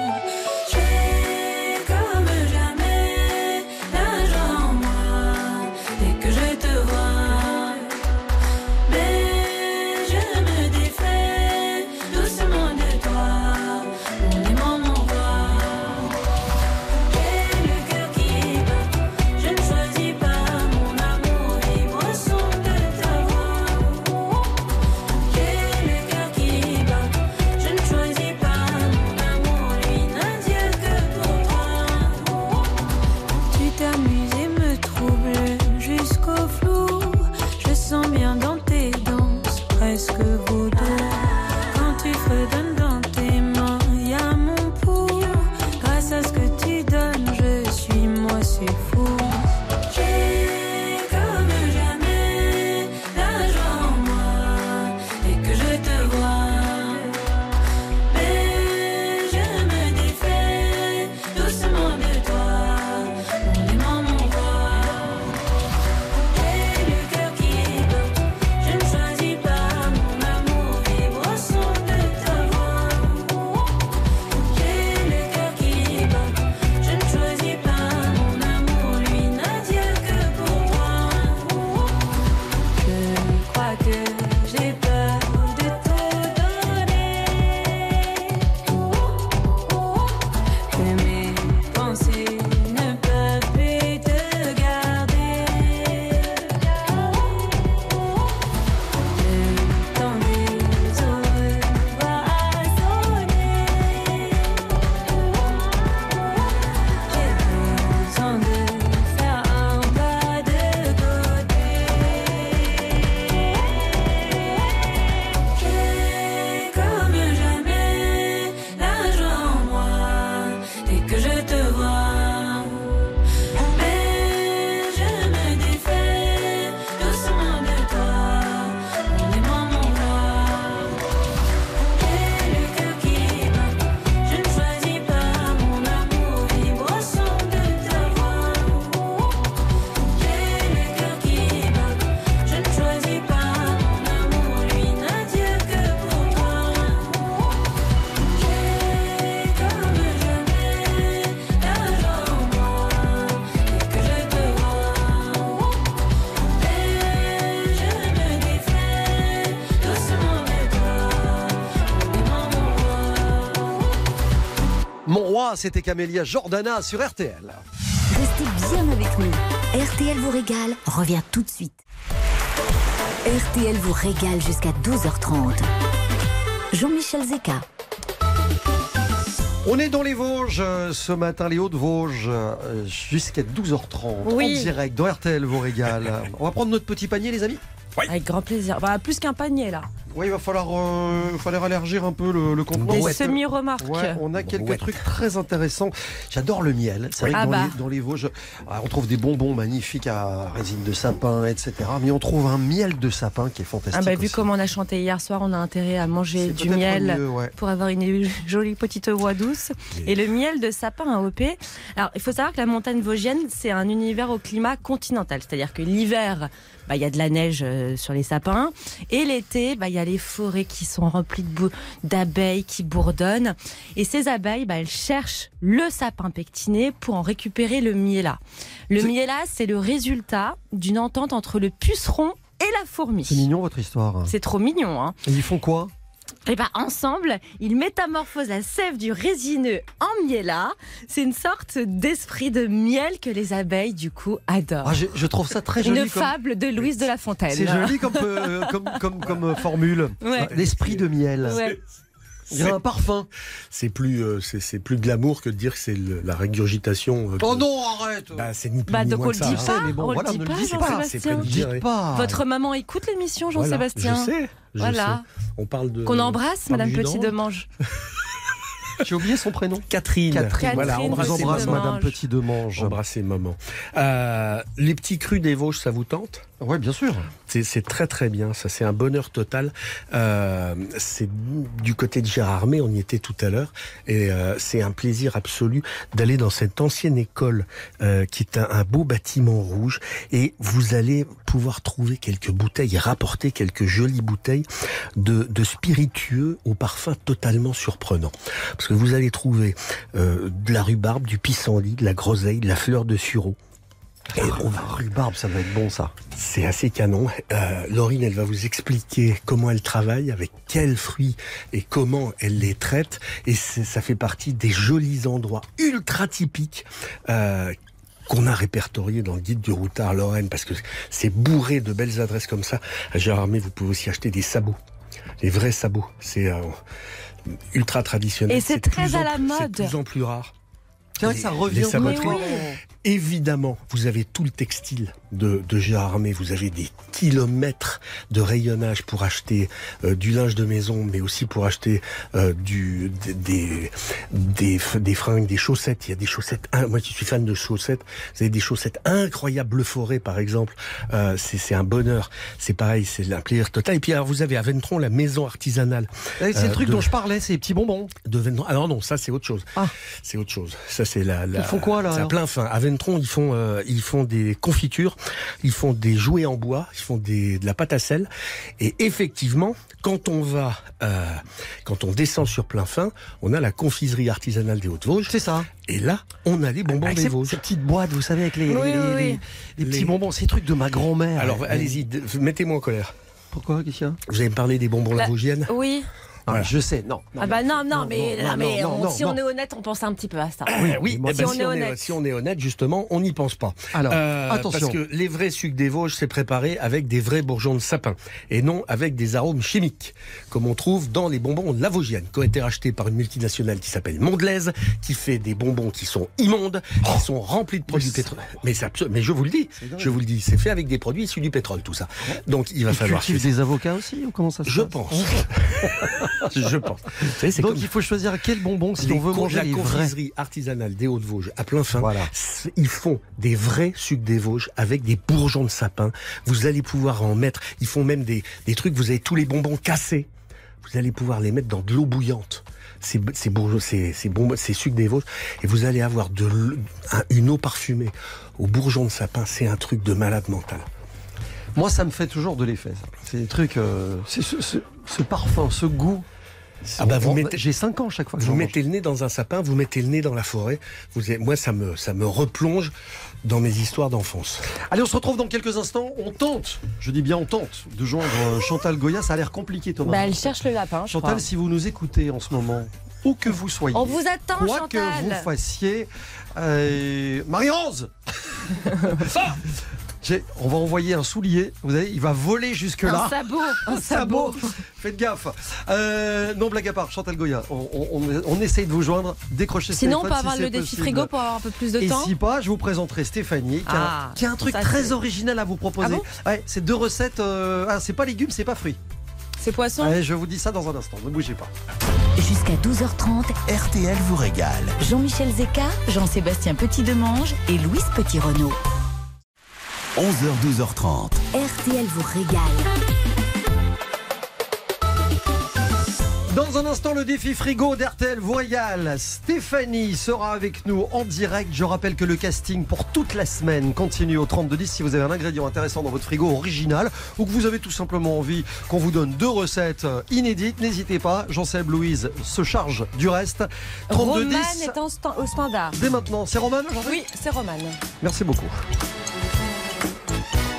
C'était Camélia Jordana sur RTL. Restez bien avec nous. RTL vous régale revient tout de suite. RTL vous régale jusqu'à 12h30. Jean-Michel Zeka. On est dans les Vosges euh, ce matin, les Hauts-de-Vosges, euh, jusqu'à 12h30. Oui. En direct, dans RTL vous régale. On va prendre notre petit panier, les amis? Avec grand plaisir. Bah, plus qu'un panier là. Oui, il va falloir, euh, il va falloir élargir un peu le, le contenant. Des Ouais. semi-remarques. Ouais, on a quelques Ouais. trucs très intéressants. J'adore le miel. C'est vrai que Ah dans, bah. les, dans les Vosges, ah, on trouve des bonbons magnifiques à résine de sapin, etc. Mais on trouve un miel de sapin qui est fantastique. Ah bah, vu aussi. comme on a chanté hier soir, on a intérêt à manger du miel mieux, ouais. pour avoir une jolie petite voix douce. Et le miel de sapin à OP. Alors, il faut savoir que la montagne vosgienne, c'est un univers au climat continental. C'est-à-dire que l'hiver, bah, il y a de la neige euh, sur les sapins. Et l'été, bah, il y a les forêts qui sont remplies d'abeilles qui bourdonnent. Et ces abeilles, bah, elles cherchent le sapin pectiné pour en récupérer le miella. Le miella, c'est le résultat d'une entente entre le puceron et la fourmi. C'est mignon votre histoire. C'est trop mignon, hein Et ils font quoi? Et ben ensemble, ils métamorphosent la sève du résineux en miella. C'est une sorte d'esprit de miel que les abeilles du coup adorent. ah, je, je trouve ça très joli. une comme- fable de Louise de La Fontaine. C'est joli comme, euh, comme, comme, comme, euh, formule. Ouais. L'esprit de miel. Ouais. Il y a un parfum. C'est plus, euh, c'est plus glamour que de dire que c'est la régurgitation. euh, Oh non, arrête Bah, c'est ni plus Bah ni donc moins on que le ça. dit pas, mais bon, on voilà, le dit pas, dites pas, c'est Jean-Sébastien. pas. Votre maman écoute l'émission, Voilà, Jean-Sébastien. Je sais. je Voilà. sais. On parle de. Qu'on embrasse, Madame du jus Petit d'orange. Demange. J'ai oublié son prénom. Catherine. Catherine. Voilà, On vous embrasse. Madame Petit Demange. Embrassez maman. Euh, les petits crus des Vosges, ça vous tente? Ouais, bien sûr. C'est très très bien, ça c'est un bonheur total. Euh, c'est du côté de Gérardmer, on y était tout à l'heure, et euh, c'est un plaisir absolu d'aller dans cette ancienne école euh, qui est un, un beau bâtiment rouge, et vous allez pouvoir trouver quelques bouteilles, et rapporter quelques jolies bouteilles de, de spiritueux au parfum totalement surprenant. Parce que vous allez trouver euh, de la rhubarbe, du pissenlit, de la groseille, de la fleur de sureau. Et on va Rhubarbe, ça va être bon ça. c'est assez canon. Euh, Laurine, elle va vous expliquer comment elle travaille, avec quels fruits et comment elle les traite. Et ça fait partie des jolis endroits ultra typiques. Euh, qu'on a répertoriés dans le guide du routard Lorraine parce que c'est bourré de belles adresses comme ça. À Gérardmer, vous pouvez aussi acheter des sabots, les vrais sabots. C'est euh, ultra traditionnel. Et c'est très à la plus- C'est mode. de plus en plus rare. C'est vrai que ça les- revient les saboteries. Évidemment, vous avez tout le textile de, de Gérard Armé, vous avez des kilomètres de rayonnage pour acheter euh, du linge de maison, mais aussi pour acheter euh, du, des, fringues, des chaussettes. Il y a des chaussettes, moi qui suis fan de chaussettes, vous avez des chaussettes incroyables, Forêt par exemple, euh, c'est un bonheur. C'est pareil, c'est un plaisir total. Et puis alors vous avez à Ventron la maison artisanale C'est le truc de- dont je parlais, c'est les petits bonbons. de Ventron. Alors non, ça c'est autre chose. Ah. C'est autre chose. Ça c'est la, la. Ils font quoi, là, C'est à plein fin. À Ventron, ils font euh, ils font des confitures, ils font des jouets en bois, ils font des de la pâte à sel. Et effectivement, quand on va euh, quand on descend sur plein fin, on a la confiserie artisanale des Hautes-Vosges. C'est ça. Et là, on a les bonbons Avec des Vosges. ces petites boîtes, vous savez, avec les, Oui, les, oui, les- oui. les petits Les- bonbons, ces trucs de ma grand-mère. Alors allez-y, mettez-moi en colère. Pourquoi, Vous allez me parler des bonbons La- Oui. Voilà. Je sais, non. ah bah non, non, mais, non, non, mais non, on- non, si non. on est honnête, on pense un petit peu à ça. Oui, oui moi, eh si ben, on est honnête. si on est honnête, justement, on n'y pense pas. Alors, Euh, attention. Parce que les vrais sucres des Vosges, c'est préparé avec des vrais bourgeons de sapin et non avec des arômes chimiques, comme on trouve dans les bonbons de la Vosgienne, qui ont été rachetés par une multinationale qui s'appelle Mondelaise, qui fait des bonbons qui sont immondes, qui sont remplis de produits pétroliers. Mais, mais je vous le dis, je vous le dis, c'est fait avec des produits issus du pétrole, tout ça. Donc il va Ils falloir. des avocats aussi ou comment ça se Je passe? pense. je pense. Vous savez, c'est Donc comme- il faut choisir quel bonbon si les on veut manger la les vrais. confiserie artisanale des Hauts-de-Vosges à plein fin. Voilà. Ils font des vrais sucres des Vosges avec des bourgeons de sapin. Vous allez pouvoir en mettre. Ils font même des, des trucs. Vous avez tous les bonbons cassés. Vous allez pouvoir les mettre dans de l'eau bouillante. Ces, ces bourgeons, ces, ces bonbons, ces sucres des Vosges, et vous allez avoir de un- une eau parfumée aux bourgeons de sapin. C'est un truc de malade mental. Moi, ça me fait toujours de l'effet. C'est des trucs. euh, c'est ce, ce- ce parfum, ce goût. Ah bah, vous mettez- J'ai 5 ans chaque fois que Vous mettez le nez dans un sapin, vous mettez le nez dans la forêt. Vous, moi, ça me, ça me replonge dans mes histoires d'enfance. Allez, on se retrouve dans quelques instants. On tente, je dis bien on tente, de joindre euh, Chantal Goya. Ça a l'air compliqué, Thomas. Bah, elle cherche le lapin, je Chantal, crois. si vous nous écoutez en ce moment, où que vous soyez, On vous attend, quoi Chantal. que vous fassiez, euh, Marie-Rose On va envoyer un soulier, vous savez, il va voler jusque-là. Un sabot, un sabot. Faites gaffe. Euh, non, blague à part, Chantal Goya, on, on, on- on essaye de vous joindre. Décrochez ce Sinon, on peut si avoir le défi possible. frigo pour avoir un peu plus de Et temps. si pas, je vous présenterai Stéphanie qui, a, Ah, qui a un truc ça, très original à vous proposer. Ah bon ouais, c'est deux recettes. euh, ah, c'est pas légumes, c'est pas fruits. C'est poisson Ouais, je vous dis ça dans un instant. Ne bougez pas. Jusqu'à 12h30, RTL vous régale. Jean-Michel Zeka, Jean-Sébastien Petit-Demange et Louise Petit-Renault. 11h, 12h30. RTL vous régale. Dans un instant, le défi frigo d'RTL vous régale. Stéphanie sera avec nous en direct. Je rappelle que le casting pour toute la semaine continue au 3210 si vous avez un ingrédient intéressant dans votre frigo original ou que vous avez tout simplement envie qu'on vous donne deux recettes euh, inédites. N'hésitez pas. Jean-Seb Louise se charge du reste. Roman 3210. est en sta- au standard. Dès maintenant, c'est Roman? Aujourd'hui Oui, c'est Roman. Merci beaucoup.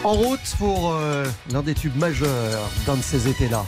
En route pour euh, l'un des tubes majeurs d'un de ces étés-là.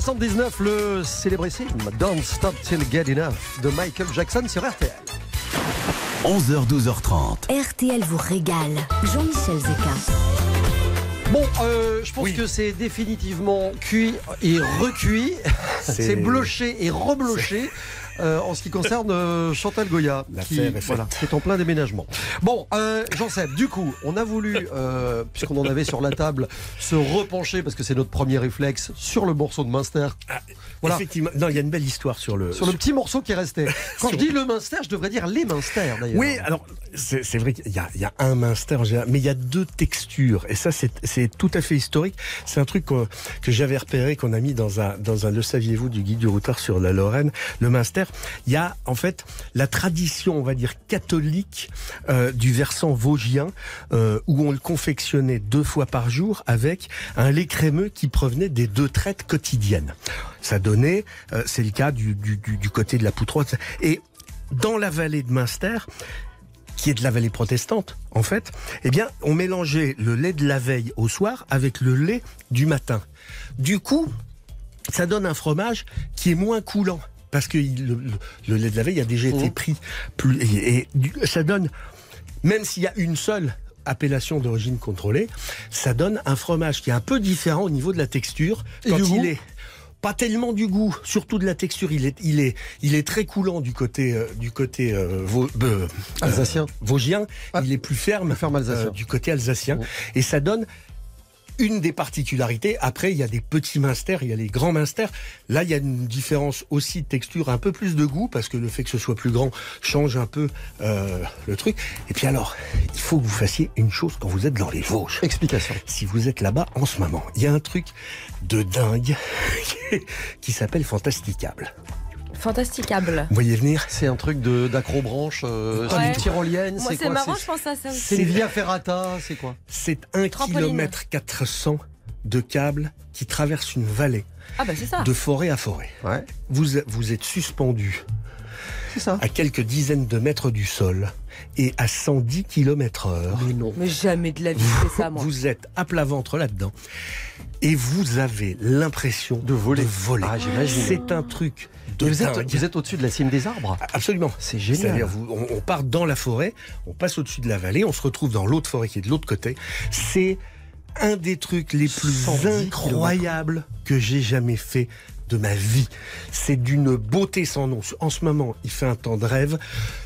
1979, le célébrissime Don't Stop Till Get Enough de Michael Jackson sur RTL. 11h, 12h30. RTL vous régale. Jean-Michel Zeka. Bon, euh, je pense Oui. que c'est définitivement cuit et recuit. C'est- C'est bloché et rebloché. Euh, en ce qui concerne euh, Chantal Goya, qui est voilà, est en plein déménagement. Bon, euh, Jean-Seb, du coup, on a voulu, euh, puisqu'on en avait sur la table, se repencher, parce que c'est notre premier réflexe, sur le morceau de Munster. Voilà. Effectivement, non, il y a une belle histoire sur le. Sur le petit morceau qui restait. Quand je dis le Munster, je devrais dire les Munster d'ailleurs. Oui, alors c'est vrai qu'il y, a- il y a un Munster mais il y a deux textures et ça c'est c'est tout à fait historique. C'est un truc que j'avais repéré qu'on a mis dans un dans un le saviez-vous du guide du routard sur la Lorraine. Le Munster, il y a en fait la tradition, on va dire catholique euh, du versant vosgien euh, où on le confectionnait deux fois par jour avec un lait crémeux qui provenait des deux traites quotidiennes. Ça donnait, euh, c'est le cas du, côté de la Poutroite et dans la vallée de Munster, qui est de la vallée protestante, en fait, eh bien, on mélangeait le lait de la veille au soir avec le lait du matin. Du coup, ça donne un fromage qui est moins coulant. Parce que le, le- le lait de la veille a déjà été Mhm. pris. Plus, et, ça donne, même s'il y a une seule appellation d'origine contrôlée, ça donne un fromage qui est un peu différent au niveau de la texture. Quand il est pas tellement du goût, surtout de la texture. Il est, il est, il est très coulant du côté, euh, du côté euh, euh, Alsacien. vosgien. Ah. il est plus ferme, Plus ferme alsacien. euh, du côté alsacien. Oh. Et ça donne une des particularités. Après, il y a des petits minsters, il y a les grands minsters. Là, il y a une différence aussi de texture, un peu plus de goût, parce que le fait que ce soit plus grand change un peu euh, le truc. Et puis alors, il faut que vous fassiez une chose quand vous êtes dans les Vosges Explication. si vous êtes là-bas en ce moment. Il y a un truc de dingue qui s'appelle Fantasticable. Fantasticable. Vous voyez venir C'est un truc de d'acrobranche, euh, c'est Ouais. une tyrolienne, c'est c'est quoi marrant, C'est- je pense à ça aussi. C'est via ferrata, c'est quoi C'est un Trampoline. kilomètre 400 de câbles qui traversent une vallée Ah bah c'est ça. de forêt à forêt. Ouais, Vous, vous êtes suspendu c'est ça. à quelques dizaines de mètres du sol et à 110 km heure. Mais non. Mais jamais de la vie, fais ça moi. Vous êtes à plat ventre là-dedans et vous avez l'impression De voler. voler. Ah, j'imagine. C'est un truc de vous êtes, dingue. vous êtes au-dessus de la cime des arbres. Absolument. C'est génial. on, on part dans la forêt, on passe au-dessus de la vallée, on se retrouve dans l'autre forêt qui est de l'autre côté. C'est un des trucs les plus 110 incroyables que j'ai jamais fait de ma vie. C'est d'une beauté sans nom. En ce moment, il fait un temps de rêve.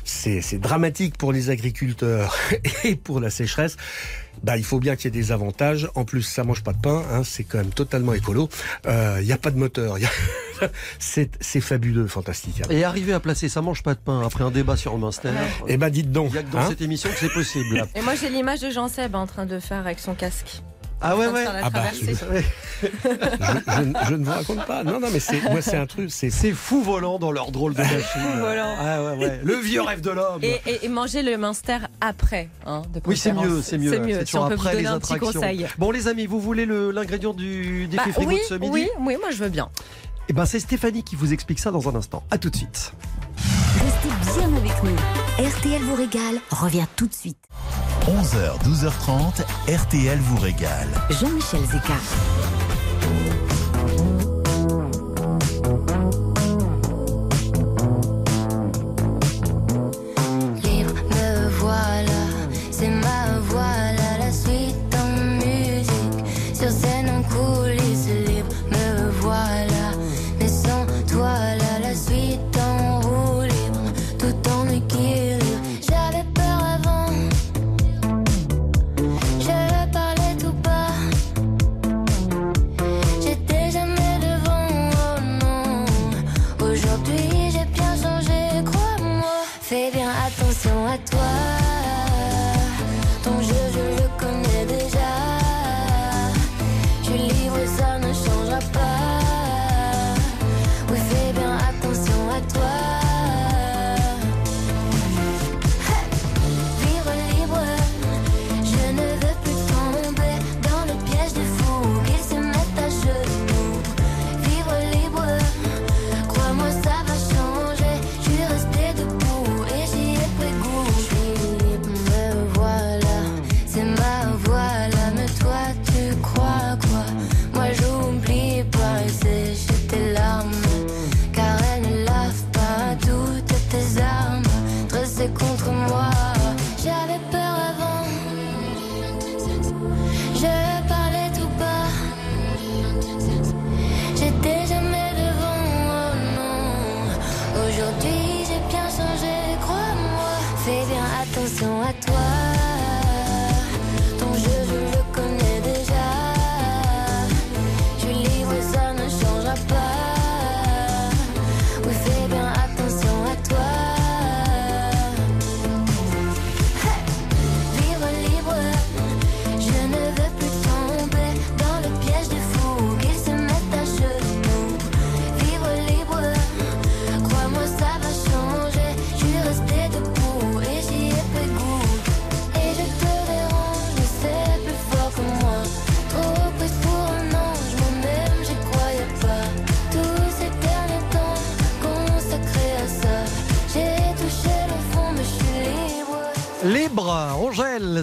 C'est c'est dramatique pour les agriculteurs et pour la sécheresse. Bah, il faut bien qu'il y ait des avantages. En plus, ça mange pas de pain. Hein, c'est quand même totalement écolo. Euh, Il n'y a pas de moteur. il y a- c'est c'est fabuleux, fantastique. Et arriver à placer ça mange pas de pain après un débat sur le Munster. Eh ben, dites donc. Il y a que dans hein. cette émission que c'est possible. Et moi j'ai l'image de Jean Seb en train de faire avec son casque. Ah ouais, ouais. Ah bah, je, je- je ne vous raconte pas. Non, non, mais c'est moi, c'est un truc. C'est C'est fou volant dans leur drôle de machine. volant. Ah ouais, ouais. Le vieux rêve de l'homme. Et, et- et manger le Munster après. Hein, de Oui, c'est mieux, c'est mieux. C'est mieux. Si toujours on peut vous après donner les un petit conseil. Bon, les amis, vous voulez le- l'ingrédient du défi Bah, frigo oui, de ce midi oui, oui, moi je veux bien. Eh ben, c'est Stéphanie qui vous explique ça dans un instant. À tout de suite. Restez bien avec nous. RTL vous régale. Revient tout de suite. 11h, 12h30, RTL vous régale. Jean-Michel Zeka.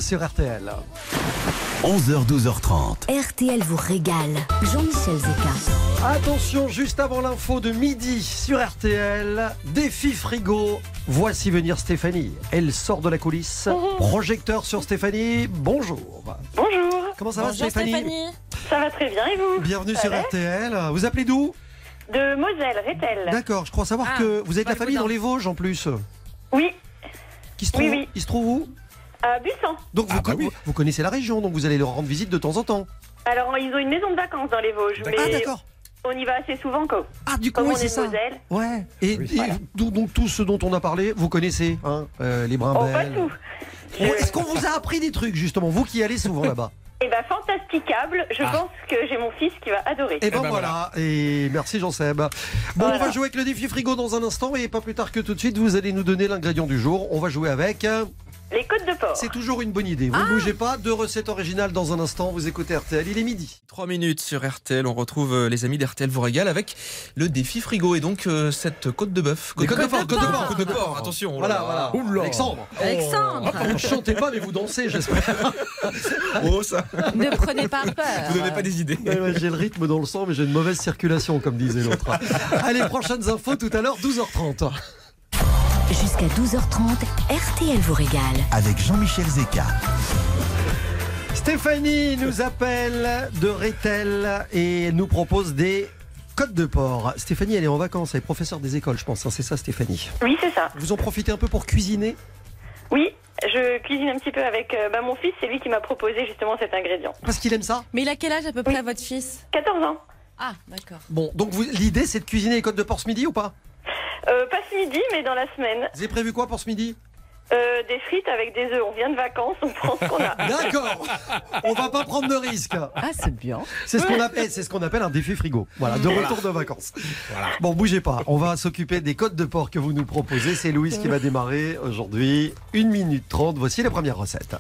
Sur RTL. 11h, 12h30. RTL vous régale. Jean-Michel Zeka. Attention, juste avant l'info de midi sur RTL, défi frigo. Voici venir Stéphanie. Elle sort de la coulisse. Projecteur sur Stéphanie. Bonjour. Bonjour, Comment ça va Stéphanie, Stéphanie. ça va très bien et vous? Bienvenue Ça sur RTL. Vous appelez d'où? De Moselle, Rétel. D'accord, je crois savoir Ah, que vous êtes la le famille dans les Vosges en plus. Oui, Qui se trouve, Oui, oui. Il se trouve où? À Bussan. Donc vous, Ah bah oui. vous connaissez la région, donc vous allez leur rendre visite de temps en temps. Alors, ils ont une maison de vacances dans les Vosges, mais Ah d'accord. on y va assez souvent, quoi. Ah du coup Comme oui, on c'est est de ça. Moselle. Ouais. Et, Oui. et donc, donc, tout ce dont on a parlé, vous connaissez, hein, euh, les Oh, pas brimbelles. tout. Bon, Est-ce qu'on vous a appris des trucs justement, vous qui allez souvent là-bas? Et ben, fantasticable. Je Ah. pense que j'ai mon fils qui va adorer. Et ben ben voilà. Et merci Jean-Seb. Bon, on va jouer avec le défi frigo dans un instant et pas plus tard que tout de suite, vous allez nous donner l'ingrédient du jour. On va jouer avec. euh, Les côtes de porc. C'est toujours une bonne idée. Vous ne bougez pas. Deux recettes originales dans un instant. Vous écoutez RTL. Il est midi. 3 minutes sur RTL, on retrouve euh, les amis d'RTL vous régale avec le défi frigo et donc euh, cette côte de bœuf. Des côtes de porc, côte de porc, côte de porc, attention. oh Voilà, là là. voilà. Alexandre. Alexandre, Vous ne chantez pas, mais vous dansez, j'espère. Oh ça, ne prenez pas peur. vous donnez pas des idées. Ouais, ouais, j'ai le rythme dans le sang, mais j'ai une mauvaise circulation, comme disait l'autre. Allez, prochaines infos tout à l'heure, 12h30. Jusqu'à 12h30, RTL vous régale. Avec Jean-Michel Zeka. Stéphanie nous appelle de Rétel et nous propose des côtes de porc. Stéphanie, elle est en vacances, elle est professeure des écoles, je pense. hein, c'est ça, Stéphanie. Oui, c'est ça. Vous en profitez un peu pour cuisiner? Oui, je cuisine un petit peu avec euh, bah, mon fils. C'est lui qui m'a proposé justement cet ingrédient. Parce qu'il aime ça? Mais il a quel âge à peu près votre fils? 14 ans. Ah, d'accord. Bon, donc l'idée, c'est de cuisiner les côtes de porc ce midi ou pas? Euh, pas ce midi, mais dans la semaine. Vous avez prévu quoi pour ce midi? Euh, des frites avec des œufs. On vient de vacances, on prend ce qu'on a. D'accord On va pas prendre de risques. Ah, c'est bien. C'est ce qu'on appelle, c'est ce qu'on appelle un défi frigo. Voilà, de retour de vacances. Bon, bougez pas. On va s'occuper des côtes de porc que vous nous proposez. C'est Louise qui va démarrer aujourd'hui. 1 minute 30. Voici la première recette.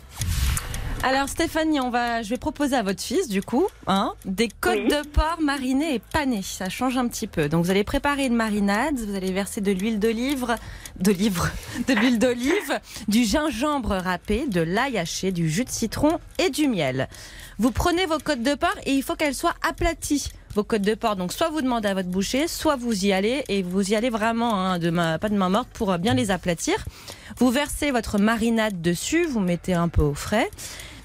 Alors Stéphanie, on va, je vais proposer à votre fils du coup, hein, des côtes Oui. de porc marinées et panées. Ça change un petit peu. Donc vous allez préparer une marinade, vous allez verser de l'huile d'olive, de livre, de l'huile d'olive, du gingembre râpé, de l'ail haché, du jus de citron et du miel. Vous prenez vos côtes de porc et il faut qu'elles soient aplaties. Vos côtes de porc, donc soit vous demandez à votre boucher, soit vous y allez et vous y allez vraiment, hein, de main, pas de main morte, pour bien les aplatir. Vous versez votre marinade dessus, vous mettez un peu au frais.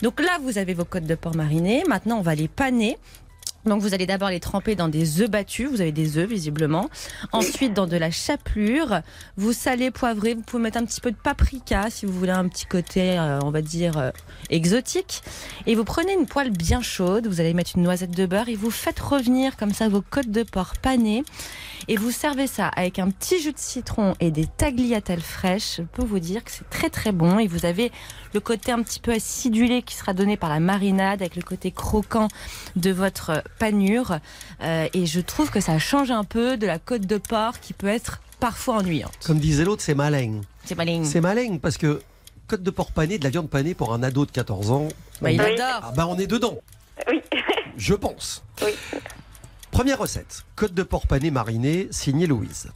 Donc là, vous avez vos côtes de porc marinées. Maintenant, on va les paner. Donc vous allez d'abord les tremper dans des œufs battus, vous avez des œufs visiblement. Ensuite dans de la chapelure, vous salez, poivrez, vous pouvez mettre un petit peu de paprika si vous voulez un petit côté, euh, on va dire, euh, exotique. Et vous prenez une poêle bien chaude, vous allez mettre une noisette de beurre et vous faites revenir comme ça vos côtes de porc panées. Et vous servez ça avec un petit jus de citron et des tagliatelles fraîches. Je peux vous dire que c'est très très bon. Et vous avez le côté un petit peu acidulé qui sera donné par la marinade avec le côté croquant de votre panure. Euh, et je trouve que ça change un peu de la côte de porc qui peut être parfois ennuyante. Comme disait l'autre, c'est malin. C'est malin. C'est malin parce que côte de porc pané, de la viande panée pour un ado de 14 ans, Bah, il adore. ah bah on est dedans. Oui. Je pense. Oui. Première recette. Côte de porc pané marinée, signée Louise.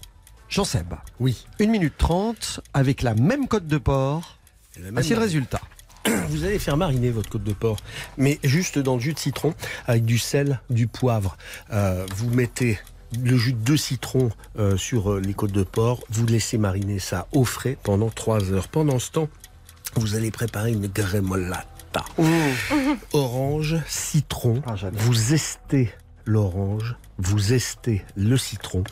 Jean-Seb. Oui. 1 minute 30 avec la même côte de porc. Même Voici le résultat. Vous allez faire mariner votre côte de porc, mais juste dans le jus de citron, avec du sel, du poivre. Euh, vous mettez le jus de citron euh, sur euh, les côtes de porc, vous laissez mariner ça au frais pendant 3 heures. Pendant ce temps, vous allez préparer une gremolata. Orange, citron, Ah, vous estez l'orange, vous estez le citron,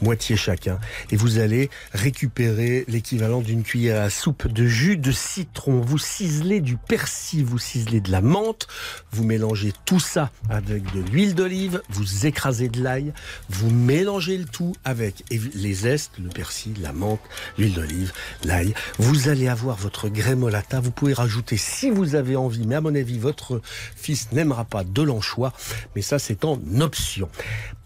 moitié chacun, et vous allez récupérer l'équivalent d'une cuillère à soupe de jus de citron. Vous ciselez du persil, vous ciselez de la menthe, vous mélangez tout ça avec de l'huile d'olive, vous écrasez de l'ail, vous mélangez le tout avec les zestes, le persil, la menthe, l'huile d'olive, l'ail. Vous allez avoir votre grémolata. Vous pouvez rajouter si vous avez envie, mais à mon avis, votre fils n'aimera pas de l'anchois, mais ça c'est en option.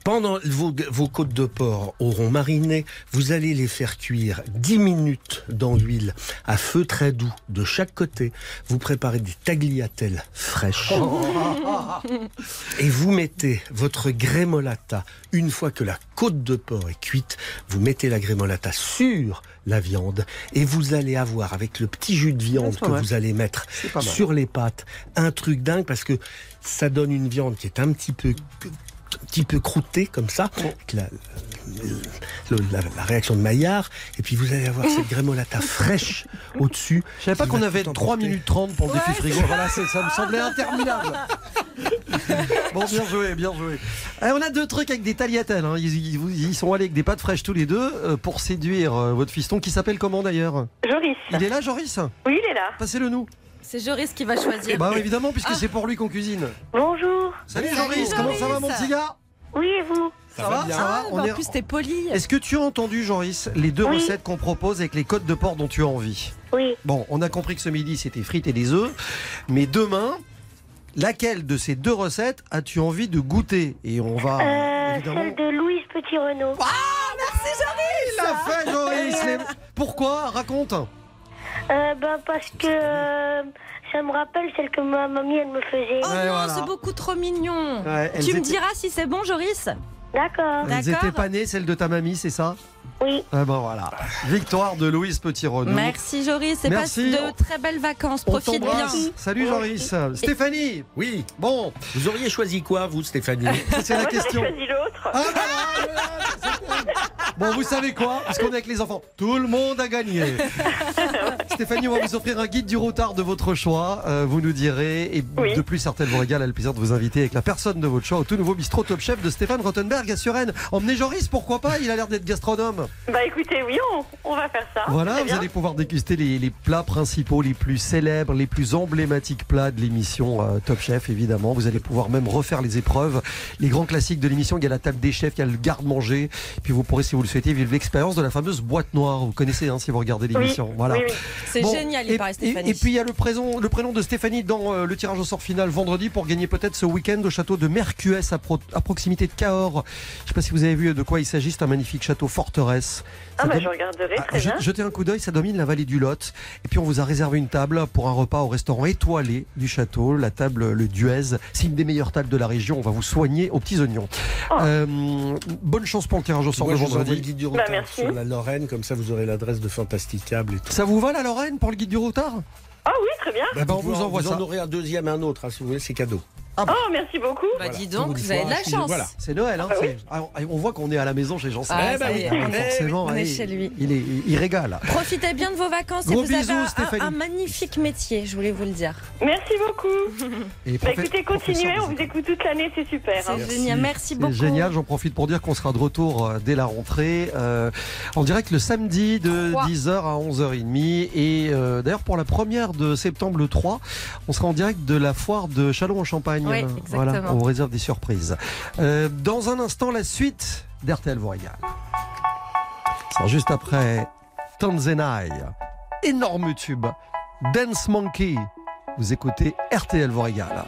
Pendant vos, vos côtes de porc auront mariné, vous allez les faire cuire 10 minutes dans l'huile à feu très doux de chaque côté. Vous préparez des tagliatelles fraîches. Et vous mettez votre grémolata, une fois que la côte de porc est cuite, vous mettez la grémolata sur la viande et vous allez avoir avec le petit jus de viande que mal. vous allez mettre sur les pâtes un truc dingue parce que ça donne une viande qui est un petit peu petit peu croûtée comme ça, avec la, la- la réaction de Maillard, et puis vous allez avoir cette grémolata fraîche au-dessus. Je savais pas qu'on va avait tout 3 emporter. minutes 30 pour le défi frigo. Voilà, ça me semblait interminable. bon, bien joué, bien joué. Eh, on a deux trucs avec des tagliatelles. hein. Ils, ils- ils sont allés avec des pâtes fraîches tous les deux euh, pour séduire euh, votre fiston qui s'appelle comment d'ailleurs? Joris. Il est là, Joris? Oui, il est là. Passez-le nous. C'est Joris qui va choisir. Bah évidemment, puisque Ah. c'est pour lui qu'on cuisine. Bonjour. Salut, Salut, Joris, comment ça va Joris. mon petit gars? Oui, et vous? Ça, va, ça va Ah, On bah, est- En plus, t'es poli. Est-ce que tu as entendu, Joris, les deux Oui. recettes qu'on propose avec les côtes de porc dont tu as envie? Oui. Bon, on a compris que ce midi c'était frites et des œufs, mais demain, laquelle de ces deux recettes as-tu envie de goûter? Et on va Euh, évidemment. celle de Louise Petit-Renaud. Il l'a fait, Joris Les- Pourquoi? Raconte. Euh, bah, parce que euh, ça me rappelle celle que ma mamie, elle me faisait. Oh Ouais, non, voilà. c'est beaucoup trop mignon. Ouais, elles tu me étaient- diras si c'est bon, Joris? D'accord. Elles D'accord. étaient pas nées, celle de ta mamie, c'est ça? Oui. Ah ben voilà. Victoire de Louise Petit-Renaud. Merci, Joris. Et passe Merci. de très belles vacances. On Profite bien. Salut Joris. Stéphanie. Oui, Bon, vous auriez choisi quoi, vous, Stéphanie? C'est la question. choisi l'autre. Ah, c'est- bon, vous savez quoi? Parce qu'on est avec les enfants. Tout le monde a gagné. Stéphanie, on va vous offrir un guide du routard de votre choix. Euh, vous nous direz. Et Oui. de plus, certaines vous régale a le plaisir de vous inviter avec la personne de votre choix au tout nouveau bistrot Top Chef de Stéphane Rottenberg à Suresnes. Emmenez Joris, pourquoi pas? Il a l'air d'être gastronome. Bah écoutez, oui, on, on va faire ça. Voilà, vous bien. allez pouvoir déguster les, les plats principaux, les plus célèbres, les plus emblématiques plats de l'émission euh, Top Chef, évidemment. Vous allez pouvoir même refaire les épreuves, les grands classiques de l'émission. Il y a la table des chefs, il y a le garde-manger. Puis vous pourrez, si vous le souhaitez, vivre l'expérience de la fameuse boîte noire. Vous connaissez, hein, si vous regardez Oui, l'émission. Voilà. oui, oui. C'est Bon, génial, il et, paraît, et- Stéphanie. Et, puis il y a le prénom, le prénom de Stéphanie dans euh, le tirage au sort final vendredi pour gagner peut-être ce week-end au château de Mercues à, pro- à proximité de Cahors. Je ne sais pas si vous avez vu de quoi il s'agit. C'est un magnifique château forteresse. Ah Ça bah donne- je regarderai, ah, très bien. jetez un coup d'œil, ça domine la vallée du Lot. Et puis on vous a réservé une table pour un repas au restaurant étoilé du château, la table Le Duez. C'est une des meilleures tables de la région. On va vous soigner aux petits oignons. Oh. Euh, bonne chance pour le tirage au sort de je vous envoie le vendredi. guide du Bah, merci. sur la Lorraine, comme ça vous aurez l'adresse de Fantasticable et tout. Ça vous va la Lorraine pour le guide du routard? Ah oui, très bien. Bah, on vous envoie vous ça. en aurez un deuxième, un autre, hein, si vous voulez, c'est cadeau. Oh, merci beaucoup. Bah, Voilà. dis donc, vous avez de la chance. voilà. C'est Noël, hein Ah ah, on voit qu'on est à la maison chez Jean Ah, Ah, on est- forcément, on est il- chez lui. Il, est, il régale. Profitez bien de vos vacances Gros et vous bisous, avez un- Stéphanie. un, un magnifique métier, je voulais vous le dire. Merci beaucoup. Et Bah écoutez, continuez, on vous écoute toute l'année, c'est super. hein. C'est génial, merci C'est beaucoup. génial, j'en profite pour dire qu'on sera de retour euh, dès la rentrée euh, en direct le samedi de Trois. 10h à 11h30 et euh, d'ailleurs pour la première de septembre le 3, on sera en direct de la foire de Châlons en Champagne. Oui, voilà, on vous réserve des surprises. Euh, dans un instant la suite d'RTL vous régale. Juste après Tanzenai, énorme tube, Dance Monkey. Vous écoutez RTL vous régale.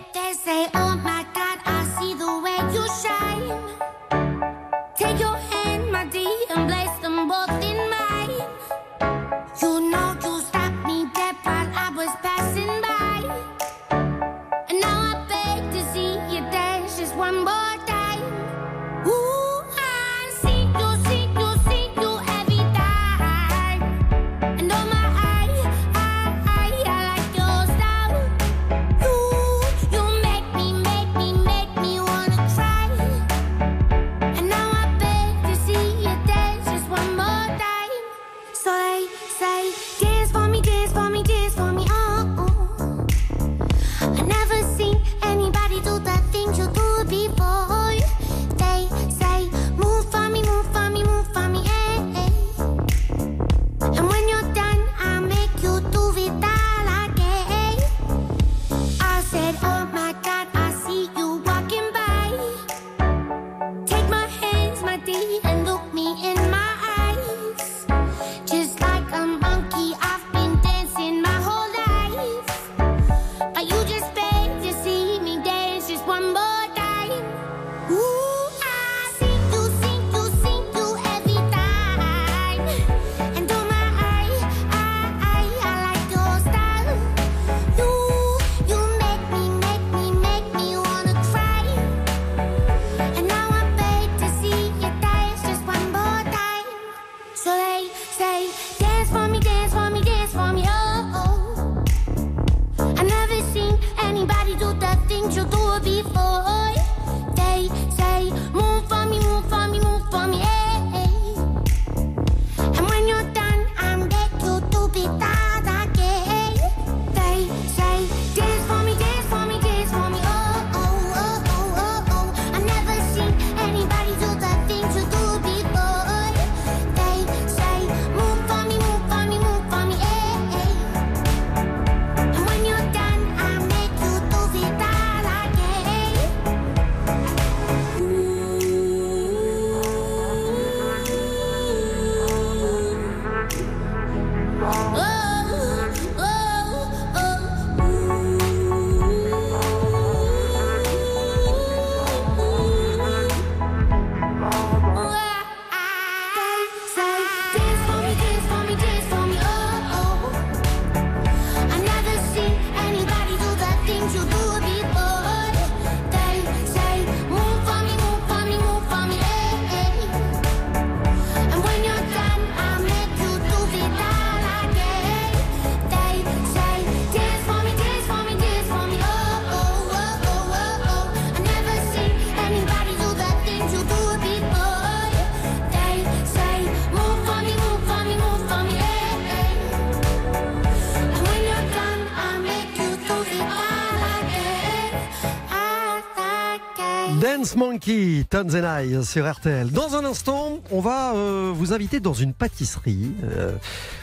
Dance Monkey, Tons and I sur RTL. Dans un instant, on va euh, vous inviter dans une pâtisserie. euh,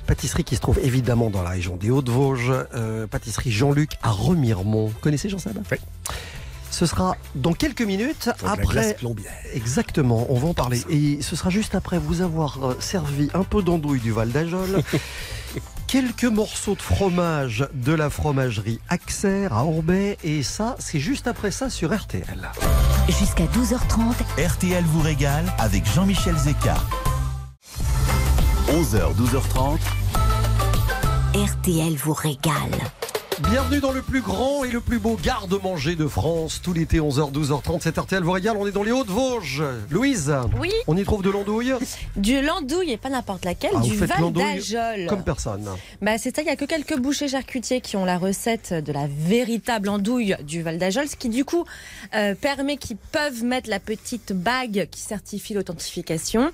pâtisserie qui se trouve évidemment dans la région des Hauts-de-Vosges. euh, pâtisserie Jean-Luc à Remiremont. Connaissez Jean Sab Oui. Ce sera dans quelques minutes après. Exactement, on va en parler. Et ce sera juste après vous avoir servi un peu d'andouille du Val d'Ajol. Quelques morceaux de fromage de la fromagerie Axer à Orbay. Et ça, c'est juste après ça sur RTL. Jusqu'à 12h30, RTL vous régale avec Jean-Michel Zeka. 11h, 12h30. RTL vous régale. Bienvenue dans le plus grand et le plus beau garde-manger de France. Tout l'été, 11h, 12h30, c'est RTL vous régale. On est dans les Hauts-de-Vosges. Louise, Oui, on y trouve de l'andouille du landouille et pas n'importe laquelle, Ah, du Val d'Ajol. comme personne. Bah, c'est ça, il n'y a que quelques bouchers charcutiers qui ont la recette de la véritable andouille du Val d'Ajol, ce qui du coup euh, permet qu'ils peuvent mettre la petite bague qui certifie l'authentification.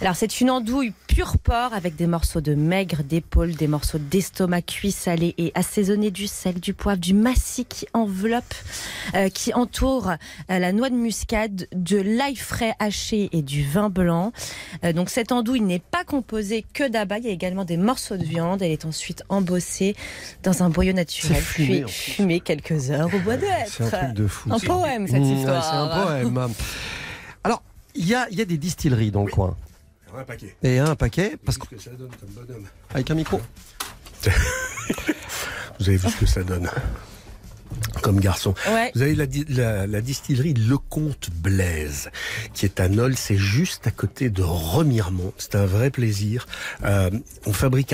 Alors c'est une andouille pur porc avec des morceaux de maigre, d'épaule, des morceaux d'estomac cuit salé et assaisonné du sel, du poivre, du massis qui enveloppe, euh, qui entoure euh, la noix de muscade, de l'ail frais haché et du vin blanc. Euh, donc cette andouille n'est pas composée que d'abat, il y a également des morceaux de viande. Elle est ensuite embossée dans un boyau naturel, fumé, puis fumée quelques heures au bois d'être. C'est un truc de fou. Un ça. poème, cette Mmh, histoire. C'est un poème. Alors, il y a, il y a des distilleries dans le coin. Un paquet. Et un paquet, parce Parce que ça donne comme bonhomme. qu'avec un micro. Vous avez vu ce que ça donne comme garçon. Ouais. Vous avez la, di- la- la distillerie Lecomte Blaise, qui est à Nol, c'est juste à côté de Remiremont. C'est un vrai plaisir. Euh, on fabrique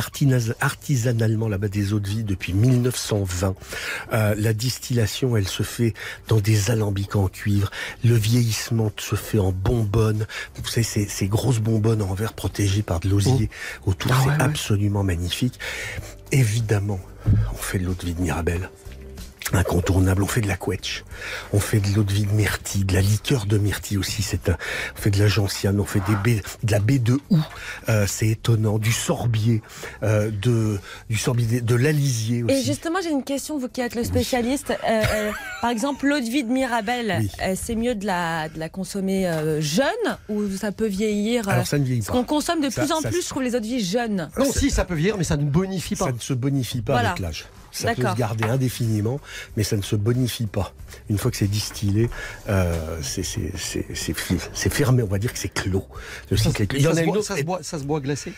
artisanalement là-bas des eaux de vie depuis 1920. Euh, la distillation, elle se fait dans des alambics en cuivre. Le vieillissement se fait en bonbonnes. Vous savez, ces, ces grosses bonbonnes en verre protégées par de l'osier autour. Ah c'est ouais, ouais. absolument magnifique. Évidemment, on fait de l'eau de vie de Mirabelle incontournable. On fait de la quetch, on fait de l'eau de vie de myrtille, de la liqueur de myrtille aussi. C'est un, on fait de la gentiane, on fait des baies, de la baie de houx. Euh, c'est étonnant. Du sorbier, euh, de du sorbier, de l'alisier aussi. Et justement, j'ai une question, vous qui êtes le spécialiste. Euh, euh, par exemple, l'eau de vie de Mirabelle, Oui. euh, c'est mieux de la, de la consommer euh, jeune ou ça peut vieillir euh, Alors ça ne vieillit Parce pas. qu'on consomme de Ça- plus en ça- plus, je trouve, les eaux de vie jeunes. Non, si, ça peut vieillir, mais ça ne bonifie pas. Ça ne se bonifie pas Voilà. avec l'âge. Ça peut se garder indéfiniment, mais ça ne se bonifie pas. Une fois que c'est distillé, euh, c'est c'est- c'est- c'est c'est fermé. On va dire que c'est clos. Le cycle est clos. Il y en a une autre. ça se boit- ça se boit glacé?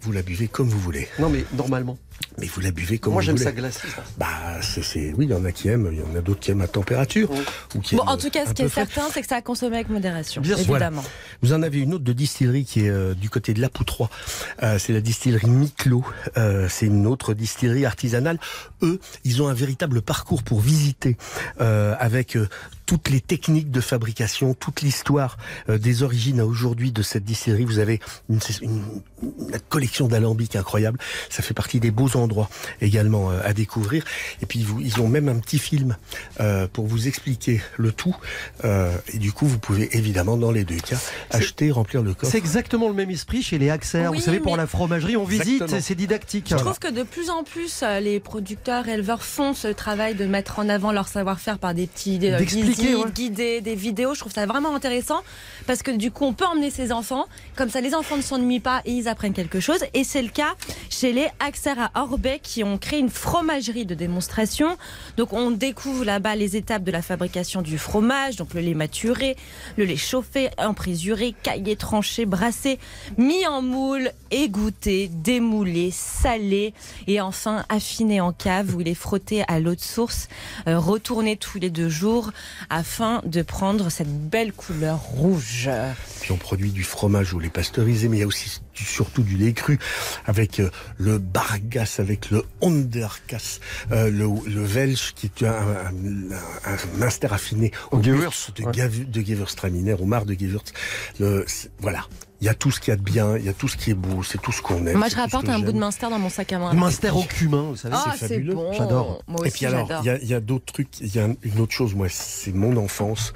Vous la buvez comme vous voulez. Non, mais normalement. Mais vous la buvez comme Moi, vous j'aime voulez. ça glacé. ça. Bah, c'est, c'est- oui, il y en a qui aiment, il y en a d'autres qui aiment à température. Oui. Ou qui Bon, aiment, en tout cas, ce qui est frais. certain, c'est que ça a consommé avec modération, Bien sûr. évidemment. Vous en avez une autre de distillerie qui est euh, du côté de la Poutroie. Euh, c'est la distillerie Miclo. Euh, c'est une autre distillerie artisanale. Eux, ils ont un véritable parcours pour visiter euh, avec euh, toutes les techniques de fabrication, toute l'histoire euh, des origines à aujourd'hui de cette distillerie. Vous avez une, une- une collection d'alambics incroyable. Ça fait partie des beaux endroits également euh, à découvrir. Et puis vous, ils ont même un petit film euh, pour vous expliquer le tout. Euh, et du coup, vous pouvez évidemment dans les deux cas acheter, remplir le coffre. C'est exactement le même esprit chez les Axer. Oui, Vous savez, pour la fromagerie, on visite, c'est didactique. Je trouve que de plus en plus, les producteurs, éleveurs font ce travail de mettre en avant leur savoir-faire par des petits euh, D'expliquer, visites, ouais. guidés, des vidéos. Je trouve ça vraiment intéressant parce que du coup, on peut emmener ses enfants. Comme ça, les enfants ne s'ennuient pas et ils apprennent quelque chose. Et c'est le cas chez les Axer à Orbay qui ont créé une fromagerie de démonstration. Donc, on découvre là-bas les étapes de la fabrication du fromage, donc le lait maturé, le lait chauffé, emprésuré, caillé, tranché, brassé, mis en moule, égoutté, démoulé, salé et enfin affiné en cave où il est frotté à l'eau de source, euh, retourné tous les deux jours afin de prendre cette belle couleur rouge. Puis on produit du fromage au lait pasteurisé, mais il y a aussi surtout du lait cru avec euh, le Bargas, avec le Onderkas, euh, le, le Welsh qui est un, un, affiné au Gewürz, de, ouais. De Gewürztraminer, au mar de Gewürz. Le, voilà. Il y a tout ce qu'il y a de bien, il y a tout ce qui est beau, c'est tout ce qu'on aime. Moi, je rapporte un bout de j'aime. Munster dans mon sac à main. Minster au cumin, vous savez. Ah, c'est fabuleux. bon. J'adore. Moi Et puis alors, il y a, il y a d'autres trucs. Il y a un- une autre chose, moi, c'est mon enfance.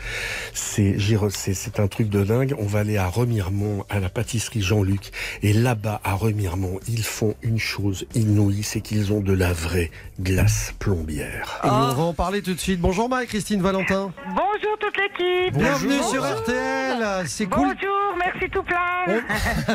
C'est c'est un truc de dingue. On va aller à Remiremont, à la pâtisserie Jean-Luc. Et là-bas, à Remiremont, ils font une chose inouïe, c'est qu'ils ont de la vraie glace plombière. Et on va en parler tout de suite. Bonjour Marie-Christine Valentin. Bonjour toute l'équipe. Bienvenue sur RTL. C'est cool. Bonjour, merci tout plein.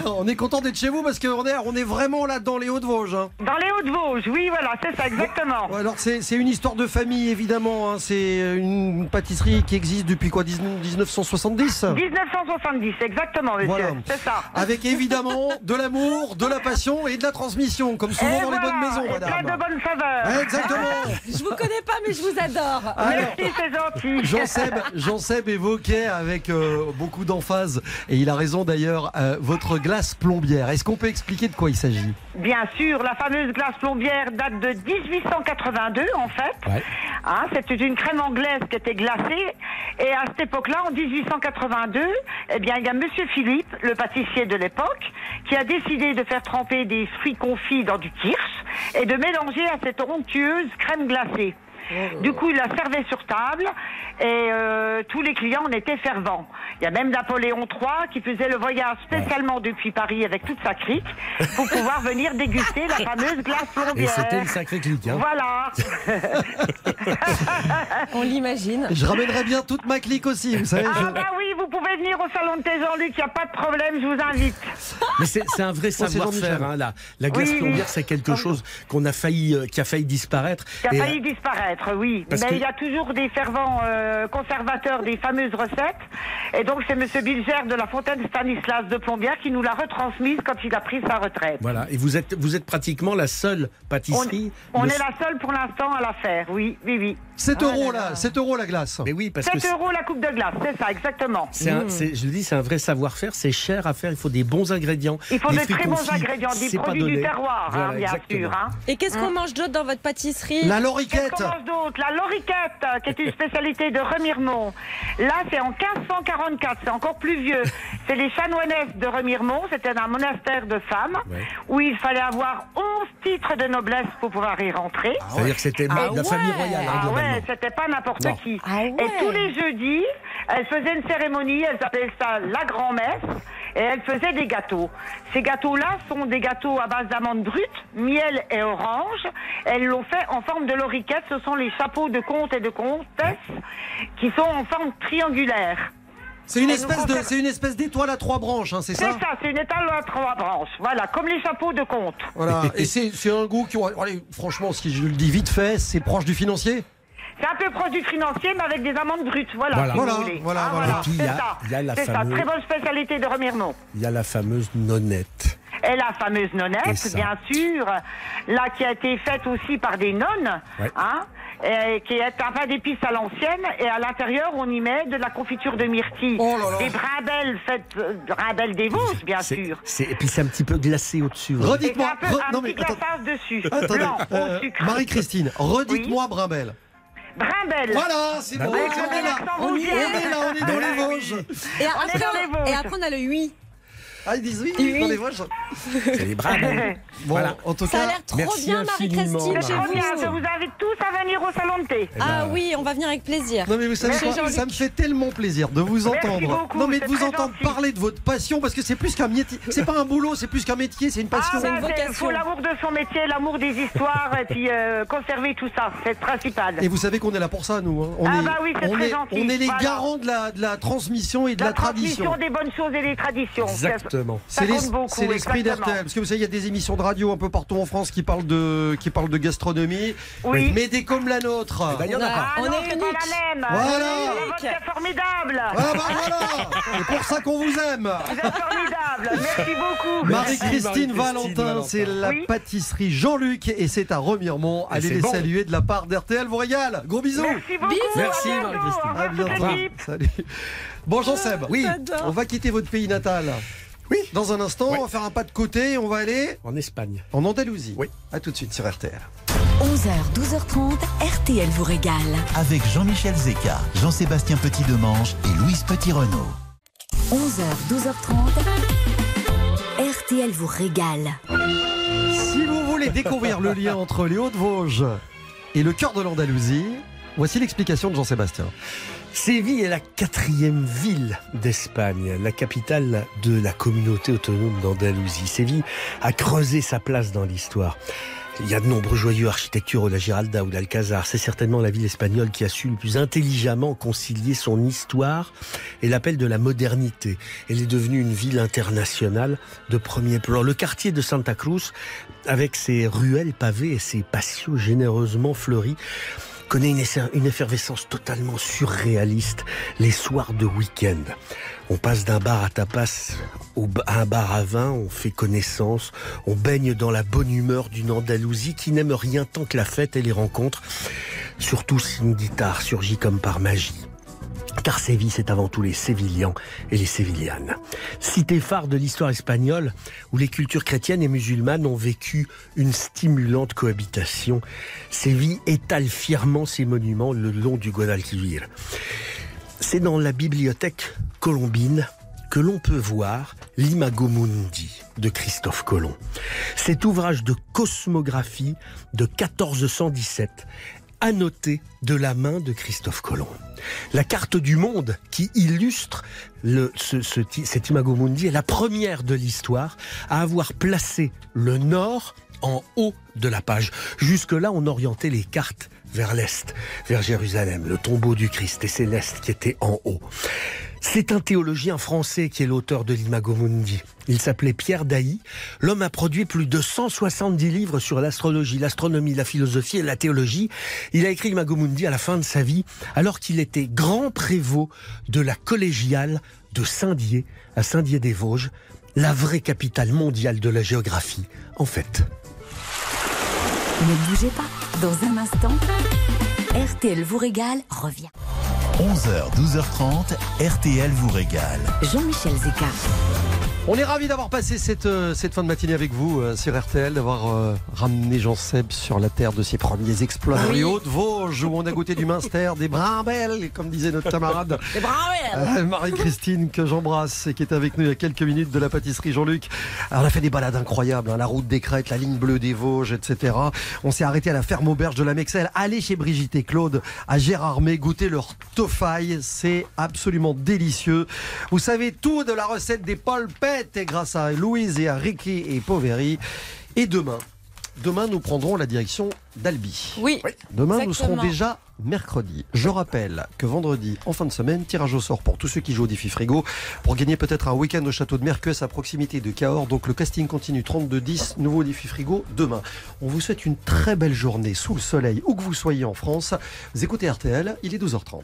On, on est content d'être chez vous parce qu'on est, on est vraiment là dans les Hauts-de-Vosges. hein. Dans les Hauts-de-Vosges, oui, voilà, c'est ça, exactement. Ouais, Alors c'est c'est une histoire de famille évidemment. hein. C'est une pâtisserie qui existe depuis quoi 19 1970 1970, exactement, monsieur. Voilà. C'est ça. Avec évidemment de l'amour, de la passion et de la transmission, comme souvent Et dans les voilà, bonnes maisons, et. Plein de bonnes saveurs. Exactement. Je vous connais pas, mais je vous adore. Alors, Merci, c'est gentil. Jean-Seb, Jean-Seb évoquait avec euh, beaucoup d'emphase, et il a raison d'ailleurs, euh, votre glace plombière. Est-ce qu'on peut expliquer de quoi il s'agit? Bien sûr, la fameuse glace plombière date de 1882 en fait. Ouais. Hein, C'était une crème anglaise qui était glacée. Et à cette époque-là, en 1882, eh bien, il y a Monsieur Philippe, le pâtissier de l'époque, qui a décidé de faire tremper des fruits confits dans du kirsch et de mélanger à cette onctueuse crème glacée. Du coup, il la servait sur table et euh, tous les clients en étaient fervents. Il y a même Napoléon III qui faisait le voyage spécialement depuis Paris avec toute sa clique pour pouvoir venir déguster la fameuse glace Et plombière. c'était une sacrée clique. Hein. Voilà. On l'imagine. Je ramènerai bien toute ma clique aussi, vous savez. Ah je- bah oui, vous pouvez venir au salon de thé Jean-Luc, il n'y a pas de problème, je vous invite. Mais c'est un vrai savoir-faire. Hein, la, la glace Oui, plombière, c'est quelque chose qu'on a failli, euh, qui a failli disparaître. Qui a Et, failli disparaître, oui. Mais que- il y a toujours des fervents euh, conservateurs des fameuses recettes. Et donc c'est Monsieur Bilger de la Fontaine Stanislas de Plombière qui nous l'a retransmise quand il a pris sa retraite. Voilà. Et vous êtes, vous êtes pratiquement la seule On, pâtisserie. on le- est la seule pour l'instant à la faire, oui, oui, oui. 7 euros là, 7 euros la glace. Mais oui, parce que 7 euros la coupe de glace, c'est ça, exactement. c'est un- c'est- je le dis, c'est un vrai savoir-faire. C'est cher à faire. Il faut des bons ingrédients. Il faut Les de fruits très bons confits, ingrédients, des c'est pas produits du donné. terroir, hein, Voilà, bien exactement. sûr. hein. Et qu'est-ce qu'on mange d'autre dans votre pâtisserie La Qu'est-ce loriquette. qu'on mange d'autre? La loriquette, euh, qui est une spécialité de Remiremont. Là, c'est en 1544, c'est encore plus vieux. C'est les chanoinesses de Remiremont, c'était un monastère de femmes, Ouais. où il fallait avoir 11 titres de noblesse pour pouvoir y rentrer. C'est-à-dire que c'était Ah la famille ouais. royale, hein, Ah globalement. Ouais, c'était pas n'importe qui. Ah ouais. Et tous les jeudis, elle faisait une cérémonie, elle appelait ça la grand-messe, et elle faisait des gâteaux. Ces gâteaux-là sont des gâteaux à base d'amandes brutes, miel et orange. Elles l'ont fait en forme de loriquette, ce sont les chapeaux de comte et de comtesse qui sont en forme triangulaire. C'est une espèce de, c'est une espèce d'étoile à trois branches, hein, c'est C'est ça ça, c'est une étale à trois branches. Voilà, comme les chapeaux de comte. Voilà. Et c'est c'est un goût qui, allez, franchement, si je le dis vite fait, c'est proche du financier. C'est un peu produit financier, mais avec des amandes brutes. Voilà, Voilà. si vous Voilà, voulez. voilà, Ah, voilà. Et puis, il y c'est a- ça. il y a la C'est ça, fameuse- très bonne spécialité de Remiremont. Il y a la fameuse nonnette. Et la fameuse C'est nonnette, ça. bien sûr, là qui a été faite aussi par des nonnes, Ouais. hein, et qui est un pain d'épices à l'ancienne, et à l'intérieur on y met de la confiture de myrtille, Oh là là. des brimbelles faites, euh, brimbelles des Vosges, bien C'est- sûr. c'est- Et puis c'est un petit peu glacé au-dessus. Et c'est Redites-moi. un peu re- un non, petit mais attends- glaçage dessus, attendez, blanc, euh, au sucre. Marie-Christine, redites-moi Brimbelle. Voilà, c'est Bah bon. on est là. On est, vosgien. on est là, on est dans les Vosges. Et est après, dans les Vosges. et après, on a le 8. Ah, ils disent oui, Oui. dans les Vosges. C'est les bras. Bon, Voilà. en tout Ça a cas, l'air trop merci bien, infiniment, Marie-Christine, chez bien, je vous. vous invite tous à venir au salon de thé. Eh Ah ben, oui, on va venir avec plaisir. Non mais vous savez quoi. Ça me fait tellement plaisir de vous Merci entendre. beaucoup, non mais de c'est vous entendre gentil. parler de votre passion parce que c'est plus qu'un métier. C'est pas un boulot, c'est plus qu'un métier, c'est une passion. Ah, C'est une ben, vocation. faut l'amour de son métier, l'amour des histoires, et puis euh, conserver tout ça, c'est le principal. Et vous savez qu'on est là pour ça, nous. hein. On Ah est, bah oui, c'est on très est, gentil. on est les Voilà. garants de la, de la transmission et de la, tradition. transmission des bonnes choses et des traditions. Exactement. C'est l'esprit d'RTL. Parce que vous savez, il y a des émissions de radio un peu partout en France qui parlent de, qui parlent de gastronomie. Oui. Mais des comme la nôtre. Eh ben, il y en a On a- pas. Ah On est c'est pas unique. la même. Voilà. C'est formidable. Ah bah voilà C'est pour ça qu'on vous aime Vous êtes formidable. Merci beaucoup. Marie-Christine Marie-Christine Valentin, Valentin. c'est la Oui. pâtisserie Jean-Luc et c'est à Remiremont. Et Allez les bon. saluer de la part d'RTL vous régale. Gros bisous. Merci beaucoup. Bisous. Merci. Marie-Christine. À bientôt. Salut. Bon Jean-Seb, Oui. J'adore. on va quitter votre pays natal. Oui. Dans un instant, Ouais. on va faire un pas de côté et on va aller En Espagne. en Andalousie. Oui. À tout de suite sur RTL. 11h, 12h30, RTL vous régale. Avec Jean-Michel Zeka, Jean-Sébastien Petit-Demange et Louise Petit-Renault. 11h, 12h30, RTL vous régale. Si vous voulez découvrir le lien entre les Hauts-de-Vosges et le cœur de l'Andalousie, voici l'explication de Jean-Sébastien. Séville est la quatrième ville d'Espagne, la capitale de la communauté autonome d'Andalousie. Séville a creusé sa place dans l'histoire. Il y a de nombreux joyeux architecturaux, la Giralda ou l'Alcazar. C'est certainement la ville espagnole qui a su le plus intelligemment concilier son histoire et l'appel de la modernité. Elle est devenue une ville internationale de premier plan. Le quartier de Santa Cruz, avec ses ruelles pavées et ses patios généreusement fleuris, connaît une, effer- une effervescence totalement surréaliste les soirs de week-end. On passe d'un bar à tapas à un bar à vin, on fait connaissance, on baigne dans la bonne humeur d'une Andalousie qui n'aime rien tant que la fête et les rencontres, surtout si une guitare surgit comme par magie. Car Séville, c'est avant tout les Sévillans et les Sévillanes. Cité phare de l'histoire espagnole, où les cultures chrétiennes et musulmanes ont vécu une stimulante cohabitation, Séville étale fièrement ses monuments le long du Guadalquivir. C'est dans la bibliothèque colombine que l'on peut voir l'Imago Mundi de Christophe Colomb. Cet ouvrage de cosmographie de 1417 annoté de la main de Christophe Colomb. La carte du monde qui illustre cet Imago Mundi est la première de l'histoire à avoir placé le nord en haut de la page. Jusque-là, on orientait les cartes vers l'est, vers Jérusalem, le tombeau du Christ, et c'est l'est qui était en haut. C'est un théologien français qui est l'auteur de l'Imago Mundi. Il s'appelait Pierre Dailly. L'homme a produit plus de 170 livres sur l'astrologie, l'astronomie, la philosophie et la théologie. Il a écrit l'Imago Mundi à la fin de sa vie, alors qu'il était grand prévôt de la collégiale de Saint-Dié, à Saint-Dié-des-Vosges, la vraie capitale mondiale de la géographie, en fait. Ne bougez pas. Dans un instant, RTL vous régale revient. 11h, 12h30, RTL vous régale. Jean-Michel Zeka. On est ravis d'avoir passé cette, euh, cette fin de matinée avec vous euh, sur RTL, d'avoir euh, ramené Jean Seb sur la terre de ses premiers exploits dans les Hautes-Vosges, où on a goûté du Minster, des brimbelles, comme disait notre camarade euh, Marie-Christine, que j'embrasse et qui est avec nous il y a quelques minutes de la pâtisserie Jean-Luc. Alors, on a fait des balades incroyables, hein, la route des Crêtes, la ligne bleue des Vosges, etc. On s'est arrêté à la ferme auberge de la Mexelle. Allez chez Brigitte et Claude à Gérardmer, goûter leur tofaille, c'est absolument délicieux. Vous savez tout de la recette des et grâce à Louise et à Ricky et Poveri. Et demain, demain nous prendrons la direction d'Albi. Oui. Demain, nous serons déjà mercredi. Je rappelle que vendredi, en fin de semaine, tirage au sort pour tous ceux qui jouent au défi frigo pour gagner peut-être un week-end au château de Mercus à proximité de Cahors. Donc le casting continue 32-10, nouveau défi frigo demain. On vous souhaite une très belle journée sous le soleil, où que vous soyez en France. Vous écoutez RTL, il est 12h30.